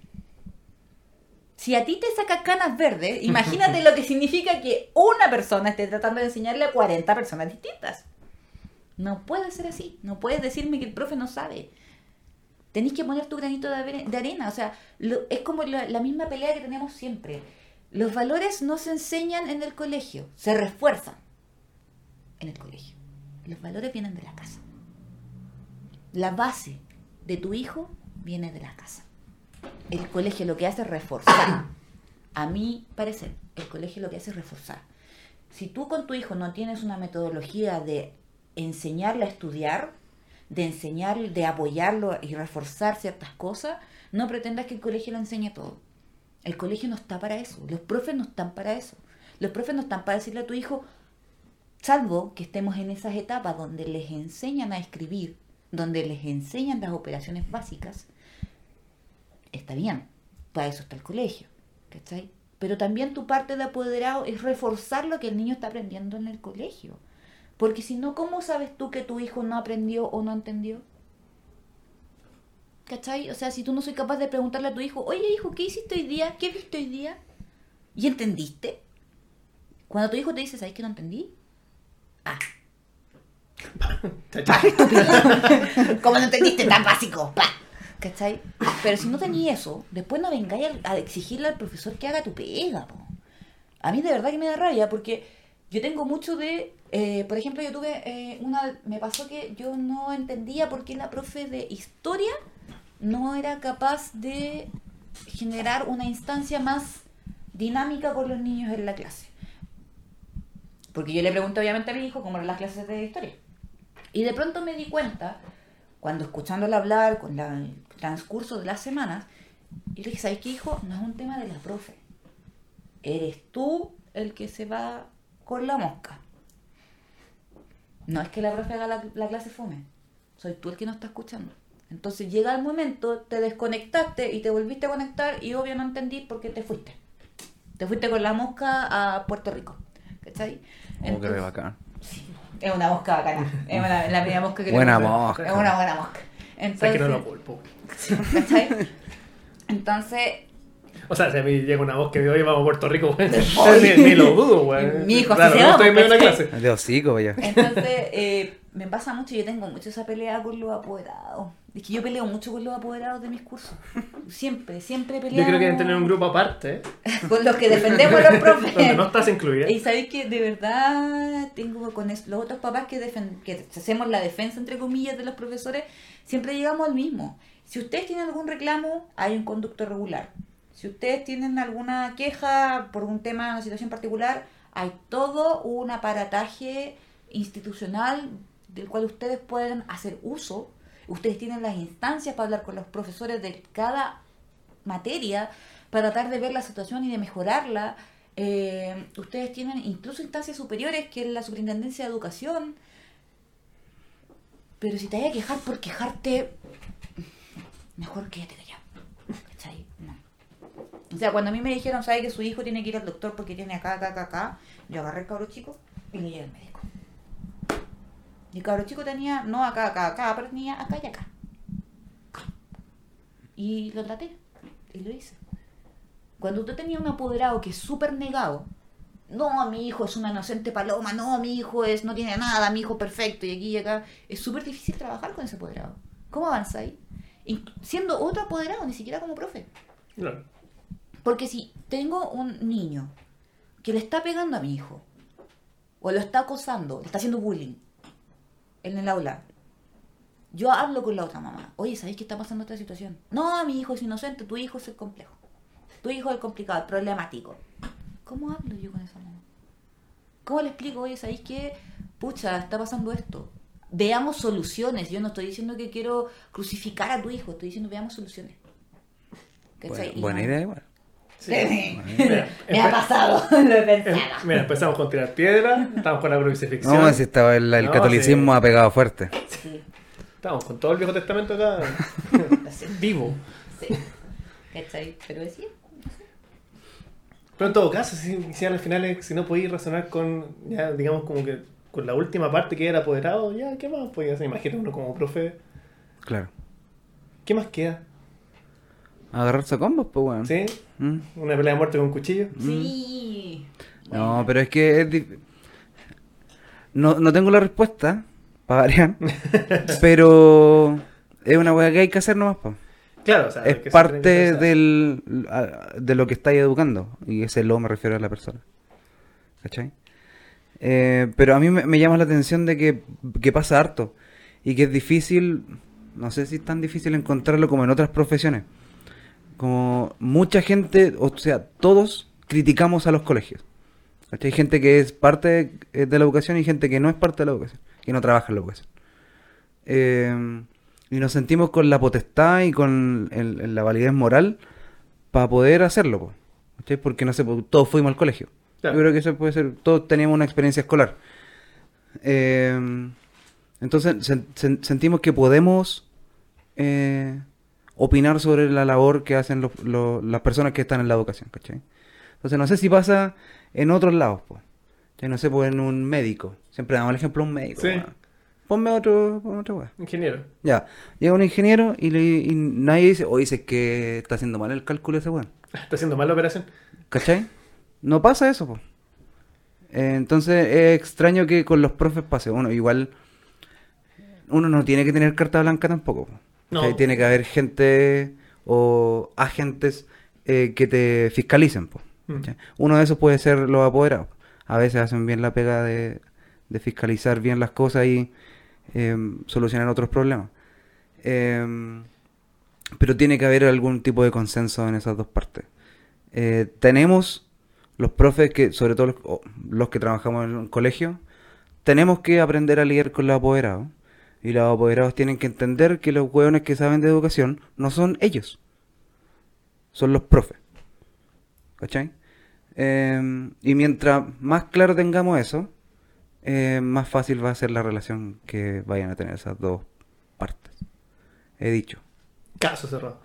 Si a ti te saca canas verdes, imagínate lo que significa que una persona esté tratando de enseñarle a 40 personas distintas. No puede ser así. No puedes decirme que el profe no sabe. Tenéis que poner tu granito de, arena. O sea, es como la, la misma pelea que tenemos siempre. Los valores no se enseñan en el colegio, se refuerzan en el colegio. Los valores vienen de la casa. La base de tu hijo viene de la casa. El colegio lo que hace es reforzar. A mi parecer, el colegio lo que hace es reforzar. Si tú con tu hijo no tienes una metodología de enseñarle a estudiar, de enseñarle, de apoyarlo y reforzar ciertas cosas, no pretendas que el colegio lo enseñe todo. El colegio no está para eso. Los profes no están para eso. Los profes no están para decirle a tu hijo, salvo que estemos en esas etapas donde les enseñan a escribir, donde les enseñan las operaciones básicas, está bien, para eso está el colegio, ¿cachai? Pero también tu parte de apoderado es reforzar lo que el niño está aprendiendo en el colegio. Porque si no, ¿cómo sabes tú que tu hijo no aprendió o no entendió? ¿Cachai? O sea, si tú no soy capaz de preguntarle a tu hijo, oye hijo, ¿qué hiciste hoy día? ¿Qué viste hoy día? ¿Y entendiste? Cuando tu hijo te dice, ¿sabes que no entendí? Ah. ¿Cómo no entendiste tan básico? Pa. ¿Cachai? Pero si no tenías eso, después no vengáis a, a exigirle al profesor que haga tu pega. po. A mí de verdad que me da rabia porque yo tengo mucho de... eh, por ejemplo, yo tuve eh, una... Me pasó que yo no entendía por qué la profe de historia no era capaz de generar una instancia más dinámica con los niños en la clase. Porque yo le pregunté obviamente a mi hijo cómo eran las clases de historia. Y de pronto me di cuenta, cuando escuchándole hablar con la- el transcurso de las semanas, y le dije, ¿sabes qué, hijo? No es un tema de la profe. Eres tú el que se va con la mosca. No es que la profe haga la, la clase fome. Soy tú el que no está escuchando. Entonces llega el momento, te desconectaste y te volviste a conectar y obvio no entendí por qué te fuiste. Te fuiste con la mosca a Puerto Rico. ¿Cachai? Oh, Entonces- bacán. es una mosca bacana. Es una- la primera mosca que le Buena mosca. Es una buena mosca. Entonces, que no lo culpo. ¿cachai? Entonces, O sea, si a mí llega una voz que me oye, vamos a Puerto Rico, voy. Ni, ni lo dudo, weón. Mi hijo, claro, así se no llama, estoy en medio de una ¿cachai? clase. De hocico. Entonces, eh, me pasa mucho, yo tengo mucho esa pelea con los apoderados. Es que yo peleo mucho con los apoderados de mis cursos. Siempre, siempre peleamos. Yo creo que deben tener un grupo aparte, ¿eh? Con los que defendemos a los profes. donde no estás incluida. Y sabéis que de verdad tengo con los otros papás que, que hacemos la defensa, entre comillas, de los profesores, siempre llegamos al mismo. Si ustedes tienen algún reclamo, hay un conducto regular. Si ustedes tienen alguna queja por un tema, una situación particular, hay todo un aparataje institucional del cual ustedes pueden hacer uso. Ustedes tienen las instancias para hablar con los profesores de cada materia para tratar de ver la situación y de mejorarla. Eh, ustedes tienen incluso instancias superiores que es la Superintendencia de Educación. Pero si te hay a quejar por quejarte, mejor quédate callado. No. O sea, cuando a mí me dijeron, ¿sabe que su hijo tiene que ir al doctor porque tiene acá, acá, acá, acá? Yo agarré al cabro chico y le llevé al médico. Y el cabro chico tenía, no acá, acá, acá, pero tenía acá y acá. Y lo traté. Y lo hice. Cuando usted tenía un apoderado que es súper negado, no, mi hijo es una inocente paloma, no, mi hijo es no tiene nada, mi hijo perfecto, y aquí y acá, es súper difícil trabajar con ese apoderado. ¿Cómo avanzáis? Siendo otro apoderado, ni siquiera como profe. Claro. Porque si tengo un niño que le está pegando a mi hijo, o lo está acosando, le está haciendo bullying en el aula, yo hablo con la otra mamá. Oye, ¿sabéis qué está pasando esta situación? No, mi hijo es inocente, tu hijo es el complejo. Tu hijo es el complicado, el problemático. ¿Cómo hablo yo con esa mamá? ¿Cómo le explico, oye, ¿sabéis qué? Pucha, está pasando esto. Veamos soluciones. Yo no estoy diciendo que quiero crucificar a tu hijo, estoy diciendo veamos soluciones. Buena, idea igual. Sí. Mira, me ha pasado, lo he pensado. Mira, empezamos con tirar piedra, estamos con la crucifixión. No, si estaba el, el No, catolicismo sí. ha pegado fuerte. Sí, Estamos con todo el Viejo Testamento acá sí, vivo. sí. ¿Cachai? Pero sí. Pero en todo caso, si, si al final si no podéis razonar con, ya digamos como que con la última parte que era apoderado, ya, ¿qué más podía hacer? Imagínate uno como profe, Claro. ¿qué más queda? Agarrarse a combos, pues, weón. ¿Sí? Mm. ¿Una pelea de muerte con un cuchillo? Sí. No, pero es que es dif- no, no tengo la respuesta, para variar, pero es una weá que hay que hacer nomás, pues. Claro, o sea, es que parte del, de lo que estáis educando. Y ese lo me refiero a la persona. ¿Cachai? Eh, pero a mí me, me llama la atención de que, que pasa harto. Y que es difícil, no sé si es tan difícil encontrarlo como en otras profesiones. Como mucha gente, o sea, todos criticamos a los colegios. ¿Cachai? Hay gente que es parte de, de la educación y gente que no es parte de la educación, que no trabaja en la educación. Eh, y nos sentimos con la potestad y con el- el- la validez moral para poder hacerlo. po, ¿cachai? Porque no sé, todos fuimos al colegio. Claro. Yo creo que eso puede ser, todos teníamos una experiencia escolar. Eh, entonces sen- sen- sentimos que podemos eh, opinar sobre la labor que hacen los- los- las personas que están en la educación, ¿cachai? Entonces no sé si pasa en otros lados, pues. No sé, pues en un médico. Siempre damos el ejemplo de un médico. Sí. weón. Ponme otro, ponme otra weá. Ingeniero. Ya, llega un ingeniero y, le, y nadie dice, o dice que está haciendo mal el cálculo ese weón. Está haciendo mal la operación. ¿Cachai? No pasa eso, po. Eh, entonces es extraño que con los profes pase. Uno, igual, uno no tiene que tener carta blanca tampoco. po. No. Tiene que haber gente o agentes eh, que te fiscalicen. po. Mm. Uno de esos puede ser los apoderados. A veces hacen bien la pega de, de fiscalizar bien las cosas y eh, solucionar otros problemas. Eh, pero tiene que haber algún tipo de consenso en esas dos partes. Eh, tenemos los profes que, sobre todo los, los que trabajamos en el colegio, tenemos que aprender a lidiar con los apoderados. Y los apoderados tienen que entender que los hueones que saben de educación no son ellos. Son los profes. ¿Cachai? Eh, y mientras más claro tengamos eso, eh, más fácil va a ser la relación que vayan a tener esas dos partes. He dicho. Caso cerrado.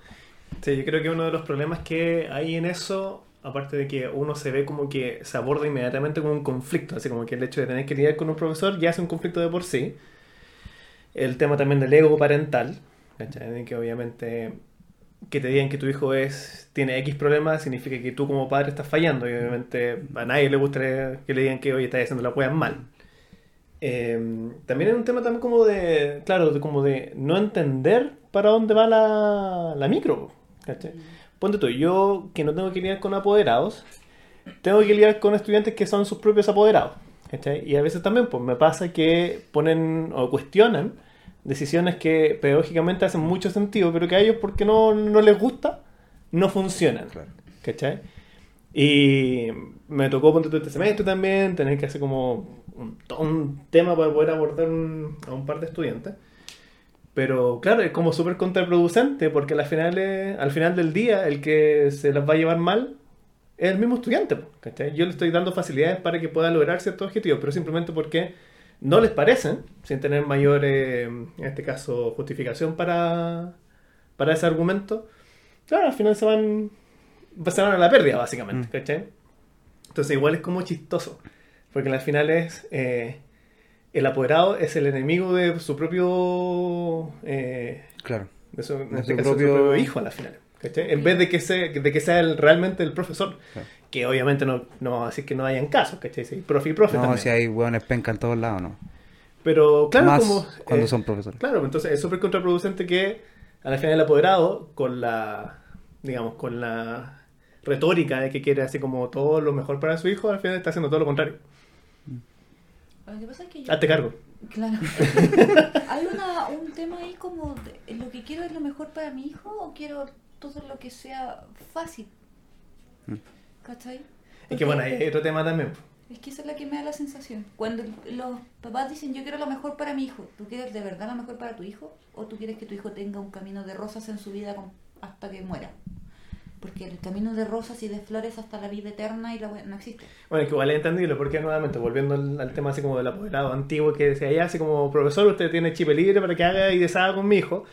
Sí, yo creo que uno de los problemas que hay en eso, aparte de que uno se ve como que se aborda inmediatamente como un conflicto, así como que el hecho de tener que lidiar con un profesor ya es un conflicto de por sí. El tema también del ego parental, ¿cachai? Que obviamente que te digan que tu hijo es tiene X problemas significa que tú como padre estás fallando y obviamente a nadie le gustaría que le digan que oye estás haciendo la weas mal. Eh, también es un tema también como de, claro, de como de no entender para dónde va la, la micro. ¿cachai? Ponte tú, yo que no tengo que lidiar con apoderados, tengo que lidiar con estudiantes que son sus propios apoderados. ¿Cachai? Y a veces también pues, me pasa que ponen o cuestionan decisiones que pedagógicamente hacen mucho sentido, pero que a ellos porque no, no les gusta, no funcionan. Claro. ¿Cachai? Y me tocó, ponte este semestre también, tener que hacer como un, tema para poder abordar un- a un par de estudiantes. Pero claro, es como súper contraproducente porque al final, al final del día el que se las va a llevar mal es el mismo estudiante. ¿cachai? Yo le estoy dando facilidades para que pueda lograr ciertos objetivos, pero simplemente porque no les parecen, sin tener mayor, eh, en este caso, justificación para, para ese argumento, claro, al final se van, se van a la pérdida, básicamente, Mm. ¿cachai? Entonces igual es como chistoso, porque al final es, eh, el apoderado es el enemigo de su propio, eh, Claro. de su, De este su de su propio- propio hijo a la final. ¿Cachai? En vez de que sea, de que sea el- realmente el profesor. Que obviamente no, no vamos a decir que no hayan casos, ¿cachai? Si hay profe y profe No, también. si hay hueones penca en todos lados, no. Pero claro, Más como. cuando eh, son profesores. Claro, entonces es súper contraproducente que al final el apoderado, con la. digamos, con la retórica de que quiere así como todo lo mejor para su hijo, al final está haciendo todo lo contrario. Lo que pasa es que yo... Hazte cargo. Claro. Hay una, un tema ahí como de, lo que quiero es lo mejor para mi hijo o quiero todo lo que sea fácil. Mm. ¿Cachai? Y que Porque bueno, ahí hay otro tema también. Es que esa es la que me da la sensación. Cuando los papás dicen yo quiero lo mejor para mi hijo, ¿tú quieres de verdad lo mejor para tu hijo? ¿O tú quieres que tu hijo tenga un camino de rosas en su vida hasta que muera? Porque el camino de rosas y de flores hasta la vida eterna y la, no existe. Bueno, es que igual es entendible, porque nuevamente, volviendo al, al tema así como del apoderado antiguo que decía ya, así como profesor, usted tiene chip libre para que haga y deshaga con mi hijo.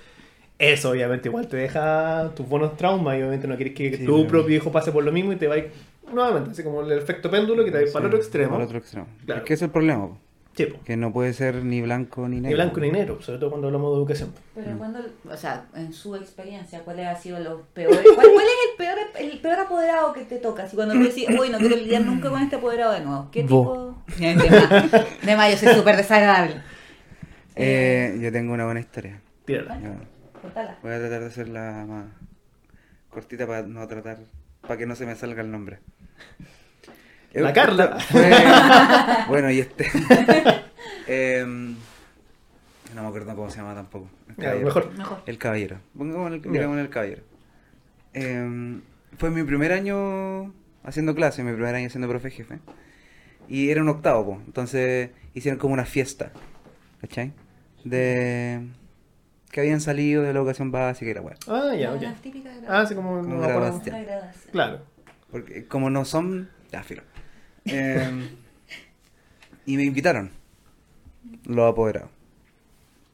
Eso obviamente igual te deja tus buenos traumas y obviamente no quieres que Sí, tu propio hijo pase por lo mismo y te va a ir nuevamente, así como el efecto péndulo que te va a ir para el otro Sí, extremo. para el otro extremo. Claro. Es que es el problema, po, Sí, po. que no puede ser ni blanco ni negro. Ni blanco ni negro, sobre todo cuando hablamos de educación. Pero cuando, o sea, en su experiencia, ¿cuáles han sido los peores? ¿Cuál, cuál es el peor, el peor apoderado que te toca? Si cuando tú decís, uy, no quiero lidiar nunca con este apoderado de nuevo. ¿Qué Vos. tipo? De más, de más, yo soy súper desagradable. Eh, yo tengo una buena historia. Tírala. Voy a tratar de hacerla más cortita para no tratar, para que no se me salga el nombre. La Eh, Carla. fue- bueno, y este. Em, no me acuerdo cómo se llama tampoco. El caballero. mejor. Mejor. El caballero. Pongamos el, digamos el caballero. Em, fue mi primer año haciendo clase, mi primer año siendo profe jefe. Y era un octavo, po. entonces hicieron como una fiesta. ¿Cachai? De. Que habían salido de la educación básica y la weá. Ah, ya, ok. típica Ah, así como... Como no graduación. Graduación. Claro. Porque como no son. Ya, filo. Em, y me invitaron. Los apoderados.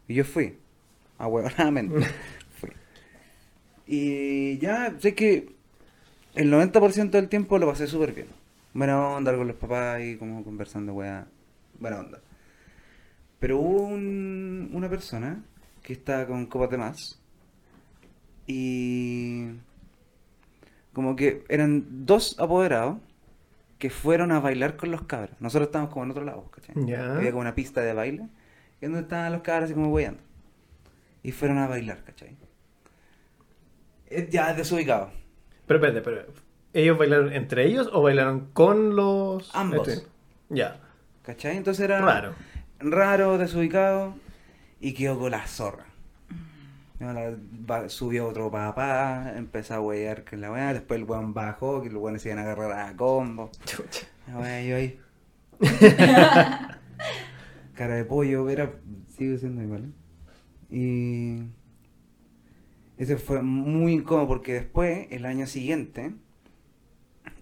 Y yo fui. Ahuevonadamente. fui. Y ya, sé que el 90% del tiempo lo pasé súper bien. Buena onda con los papás y como conversando, weá. Buena onda. Pero hubo un- una persona que estaba con copas de más. Y como que eran dos apoderados que fueron a bailar con los cabros. Nosotros estábamos como en otro lado, ¿cachai? Había como una pista de baile, y donde estaban los cabros así como weyando. Y fueron a bailar, ¿cachai? Ya desubicado. Pero espérate, pero ¿ellos bailaron entre ellos o bailaron con los... Ambos. este? Ya. ¿Cachai? Entonces era Raro. raro, desubicado, y quedó con la zorra. La- va- subió otro papá, empezó a huear con la weá, después el weón bajó, que los weones se iban a agarrar a combo. Chucha. La weá, yo ahí. Cara de pollo, era, sigue siendo igual. ¿eh? Y ese fue muy incómodo porque después, el año siguiente,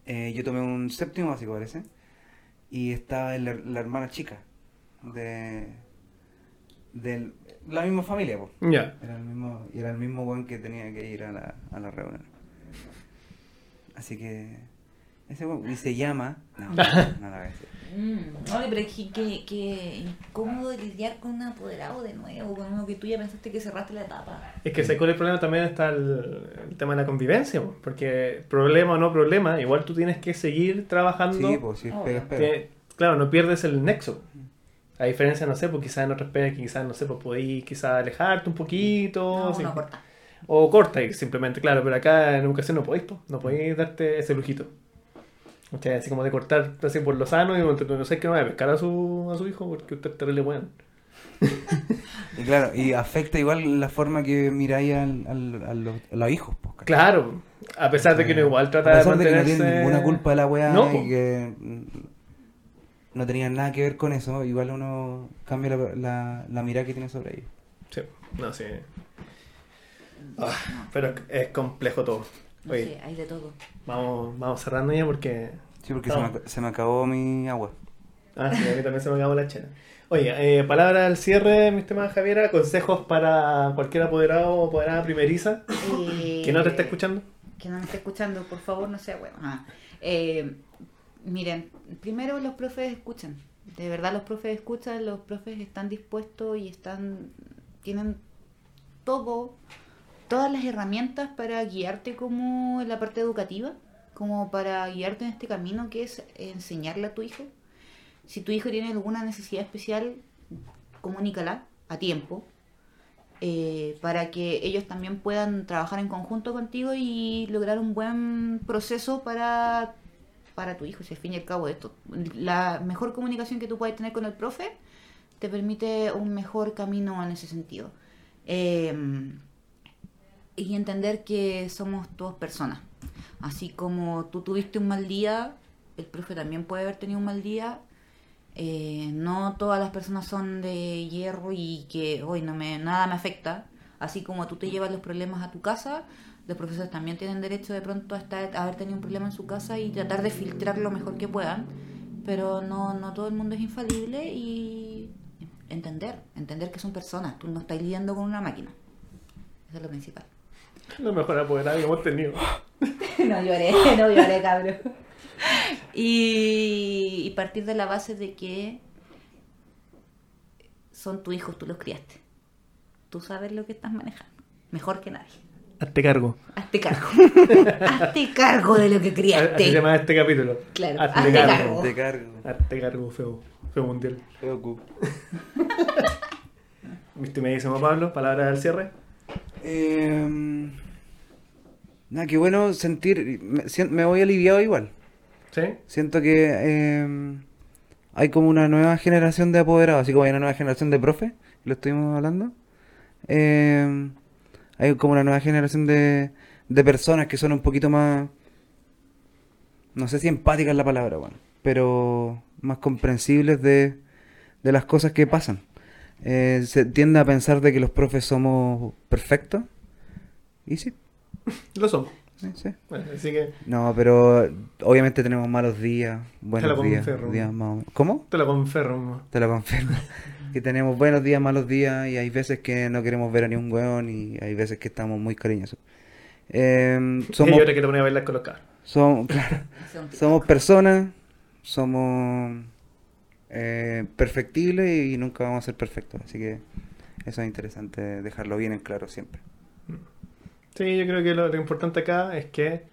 eh, yo tomé un séptimo básico, parece, y estaba her- la hermana chica de, de la misma familia, po. Ya. Era el mismo, y era el mismo weón que tenía que ir a la, a la reunión. Así que ese weón, y se llama, no, no, no la voy a decir. Mm, oye, pero es que, que, que incómodo lidiar con un apoderado de nuevo, con uno que tú ya pensaste que cerraste la etapa. Es que con el problema también está el, el tema de la convivencia, po, porque problema o no problema, igual tú tienes que seguir trabajando. Sí, pues si es Obvio. pega, es pega. Tiene- claro, no pierdes el nexo. A diferencia, no sé, pues quizás en otras pegas que quizás, no sé, pues podéis quizás alejarte un poquito. No, no corta. O corta y simplemente, claro, pero acá en educación no podéis, po, no podéis darte ese lujito. O sea, así como de cortar así por lo sano y no, no sé que no vaya a pescar a su, a su hijo porque usted es terrible weón. Y claro, y afecta igual la forma que miráis al, al- a, los, a los hijos. Pues. Claro, a pesar de que uno igual trata a de pesar de que no mantenerse... tienen ninguna culpa de la weá No, po. y que no tenían nada que ver con eso, igual uno cambia la, la, la mirada que tiene sobre ellos. Sí, no sé. Ah, pero es complejo todo. No Oye, sé, hay de todo. vamos, vamos cerrando ya porque... Sí, porque No. se, me, se me acabó mi agua. Ah, sí, a mí también se me acabó la chela. Oye, eh, palabra al cierre, mi estimada Javiera, consejos para cualquier apoderado o apoderada primeriza Eh, que no te esté escuchando. Que no me esté escuchando, por favor, no sea bueno. Eh, miren, primero los profes escuchan. De verdad los profes escuchan, los profes están dispuestos y están tienen todo, todas las herramientas para guiarte como en la parte educativa, como para guiarte en este camino que es enseñarle a tu hijo. Si tu hijo tiene alguna necesidad especial, comunícala a tiempo eh, para que ellos también puedan trabajar en conjunto contigo y lograr un buen proceso para, para tu hijo. Si al fin y al cabo esto, la mejor comunicación que tú puedes tener con el profe te permite un mejor camino en ese sentido. Eh, y entender que somos todos personas. Así como tú tuviste un mal día, el profe también puede haber tenido un mal día. Eh, no todas las personas son de hierro y que hoy no me nada me afecta. Así como tú te llevas los problemas a tu casa, los profesores también tienen derecho de pronto a, estar, a haber tenido un problema en su casa y tratar de filtrar lo mejor que puedan. Pero no, no todo el mundo es infalible y entender, entender que son personas. Tú no estás lidiando con una máquina. Eso es lo principal. Lo mejor apoderado que hemos tenido. no lloré, no lloré, cabrón. Y, y partir de la base de que son tus hijos, tú los criaste. Tú sabes lo que estás manejando. Mejor que nadie. Hazte cargo. Hazte cargo. Hazte cargo de lo que Así se criaste. llama este capítulo. Claro, Hazte hazte cargo. cargo. Te cargo. Hazte cargo, feo. Feo mundial. Feo cu. Mi estimadísimo Pablo, palabra del cierre. Eh, nada, qué bueno sentir. Me, me voy aliviado igual. ¿Sí? Siento que eh, hay como una nueva generación de apoderados, así como hay una nueva generación de profes, lo estuvimos hablando. Eh, hay como una nueva generación de, de personas que son un poquito más, no sé si empáticas es la palabra, bueno, pero más comprensibles de, de las cosas que pasan. Eh, se tiende a pensar de que los profes somos perfectos, y sí, Lo somos. sí, sí. Bueno, así que No, pero obviamente tenemos malos días, buenos días, confirmo. días más o menos. ¿Cómo? te lo confirmo. Te lo confirmo. que tenemos buenos días, malos días y hay veces que no queremos ver a ni un weón y hay veces que estamos muy cariñosos. Eh, Y somos, hay otra que te ponía a bailar con los cabros. somos, claro, somos personas, somos eh, perfectibles y nunca vamos a ser perfectos. Así que eso es interesante dejarlo bien en claro siempre. Sí, yo creo que lo, lo importante acá es que,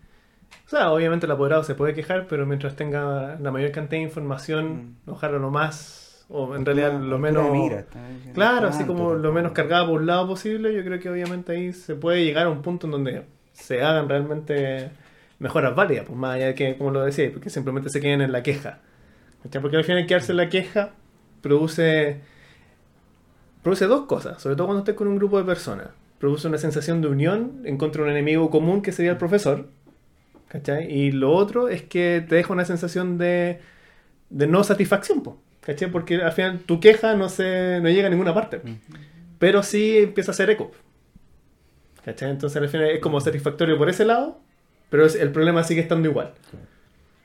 o sea, obviamente el apoderado se puede quejar, pero mientras tenga la mayor cantidad de información, ojalá lo más, o en realidad lo menos... mira, Claro, así como lo menos cargado por un lado posible, yo creo que obviamente ahí se puede llegar a un punto en donde se hagan realmente mejoras válidas, pues más allá de que, como lo decía, porque simplemente se queden en la queja. Porque al final quedarse en la queja produce, produce dos cosas, sobre todo cuando estés con un grupo de personas. Produce una sensación de unión en contra de un enemigo común que sería el profesor. ¿Cachai? Y lo otro es que te deja una sensación de, de no satisfacción, po, ¿cachai? Porque al final tu queja no, se, no llega a ninguna parte. Pero sí empieza a hacer eco. ¿Cachai? Entonces al final es como satisfactorio por ese lado, pero es- el problema sigue estando igual.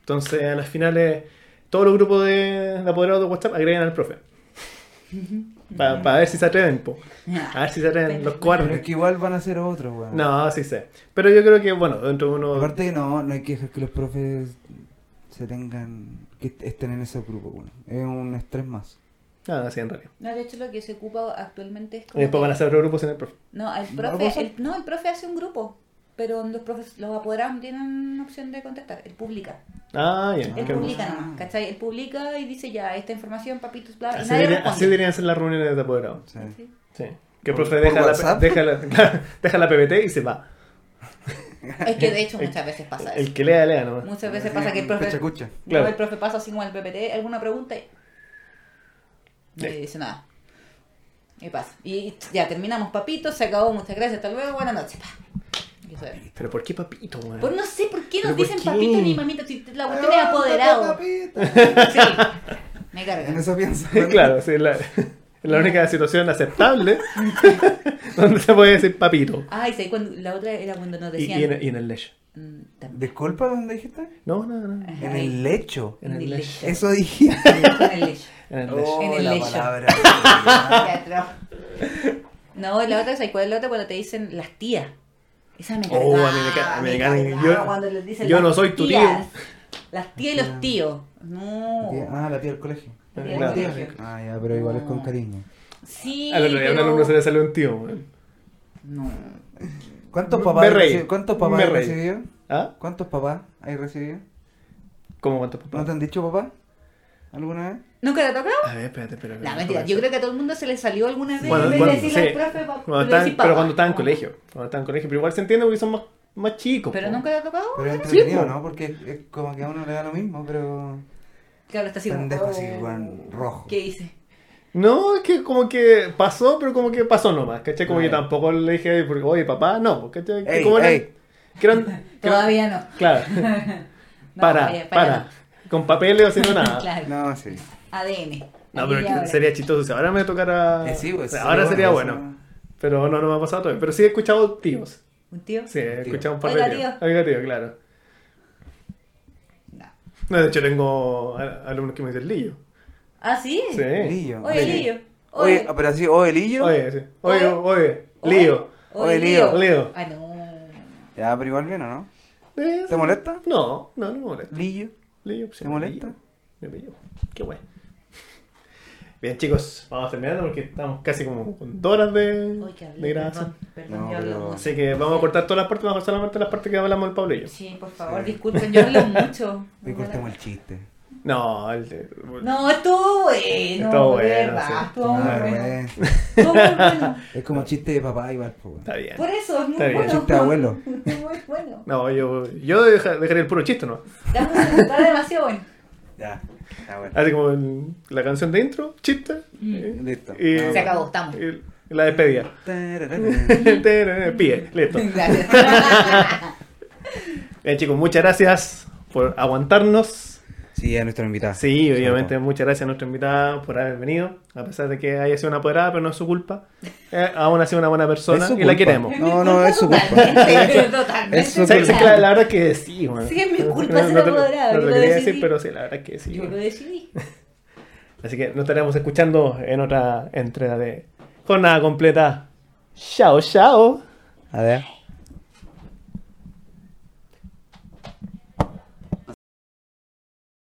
Entonces a las finales todos los grupos de, de apoderados de WhatsApp agregan al profe. Para ver si se atreven, po. A ver si se atreven los Pero cuartos. es que igual van a ser otros, weón. No, sí sé. Pero yo creo que, bueno, dentro de uno... Aparte, no, no hay que dejar que los profes se tengan, que estén en ese grupo. Es un estrés más. Ah, sí, en realidad. No, de hecho lo que se ocupa actualmente es Y como después que- van a hacer otro grupo sin el profe. No, el ¿No profe, pasa? el, no, el profe hace un grupo, pero los profes, los apoderados no tienen opción de contestar, él publica. Ah, ya. Él qué- publica nomás, ¿cachai? Él publica y dice ya, esta información, papitos, bla, y Así, nadie debería- así deberían ser las reuniones de apoderados. Sí. Sí. Sí. Que el ¿Por- profe deja la, deja, la, deja la PPT y se va. Es que de hecho muchas veces pasa eso. El que lea, lea nomás. Muchas veces Sí, pasa que el profe, Cucha, cucha. no, Claro. el profe pasa así como el PPT, alguna pregunta y no le dice nada. Y pasa. Y ya terminamos, papitos, se acabó, muchas gracias, hasta luego, buenas noches. Pero ¿por qué papito, weón? Pues no sé por qué nos ¿Pero por dicen qué? papito ni mamita, si la cuestión es apoderado. Sí, me En carga. eso pienso. claro, sí, la, es la única situación aceptable donde se puede decir papito. Ay, sí, cuando, la otra era cuando nos decían. y en, y en el lecho. Mm. Disculpa, ¿dónde dijiste? No, no, no. Ajá. En el lecho. En el lecho. Eso dije. En el lecho. En el lecho. Oh, En el lecho. Teatro. No, la otra, ¿sabes cuál es la otra? Cuando te dicen las tías. Esa me Oh, cargaba, a mí me ca- a mí me carga. Yo- cuando les dicen yo no soy tu tío. tías. Las tías y los tíos. No. Ah, la tía del colegio. La Claro. del colegio. Ah, ya, pero igual es con cariño. Sí, Al otro día a un pero- alumno se le salió un tío, weón. No. ¿Cuántos Me papás, hay reí. reci- ¿cuántos papás Me hay reí. recibido? ¿Ah? ¿Cuántos papás hay recibido? ¿Cómo cuántos ¿No papás? te han dicho papá? ¿Alguna vez? ¿Nunca te ha tocado? A ver, espérate, espérate. No, mentira. Yo creo que a todo el mundo se le salió alguna vez Cuando- en vez cuando- de decirle sí. al profe, pa- Cuando le estaban- decís pero papá. cuando estaba en colegio. Cuando estaba en colegio. Pero igual se entiende porque son más, más chicos. Pero po. nunca te ha tocado. Pero es entretenido, po. ¿no? Porque es, es como que a uno le da lo mismo, pero... Claro, está así como, Pendejo así, oh, weón, rojo. ¿Qué hice? No, es que como que pasó, pero como que pasó nomás, ¿cachai? Como que tampoco le dije, porque, oye, papá, no, ¿cachai? Que Ey, como eran- ey. que eran- que eran- Todavía no. Claro, No, para, vaya, para, Con papeles o haciendo nada. claro. No, sí. ADN. No, pero ahora. sería chistoso. Si ahora me tocara. Eh, sí, pues, ahora sería bueno. Pero no, no me ha pasado todavía. Pero sí he escuchado tíos. ¿Un tío? Sí, he Tío. escuchado un par Oiga, de tíos. tío. Oiga, tío, claro. No. De hecho, tengo alumnos que me dicen Lillo. ¿Ah, sí? Sí. Lillo. Oye, Lillo. Oye, Oye. pero así, oye, Lillo. Oye, sí. Oye, Oye. oye, Lío. Oye, Lío. Lío. Ah, no. Ya, pero igual bien, ¿o no? Eh, ¿Te molesta? No, no, no me molesta. Lillo. Lío, pues, ¿Te molesta? Me pillo. Qué bueno. Bien, chicos, vamos terminando porque estamos casi como con dos horas de, de grabación. perdón. Perdón, No, pero-. Así que vamos a cortar todas las partes, vamos a cortar solamente las partes que hablamos el Pablo y yo. Sí, por favor, Sí. disculpen, yo hablo mucho. Cortemos el chiste. No, el de... No, estuvo bueno. Estuvo bueno, verdad, sí. estuvo muy Ah, bueno. bueno. Estuvo muy bueno. Es como chiste de papá igual, pues. Está bien. Por eso es muy Está bien. bueno. Chiste de abuelo. Muy bueno. No, yo, yo deja- dejaría el puro chiste, ¿no? Está demasiado bueno. Ya, bueno. Así como el- la canción de intro, chiste. eh, Listo. y- Se acabó, estamos. y la despedida. Pie, listo. Gracias. Bien, chicos, muchas gracias por aguantarnos. Sí, a nuestro invitado. Sí, obviamente, muchas gracias a nuestra invitada por haber venido. A pesar de que haya sido una apoderada, pero no es su culpa. Eh, aún ha sido una buena persona Es su y la queremos. No, no, es su culpa. Es su culpa. la verdad es que sí, bueno. Sí, es mi culpa No- ser no te- apoderada, No lo quería decidí. decir, pero sí, la verdad es que sí. Yo lo decidí. Así que nos estaremos escuchando en otra entrega de Jornada Completa. Chao, chao. A ver.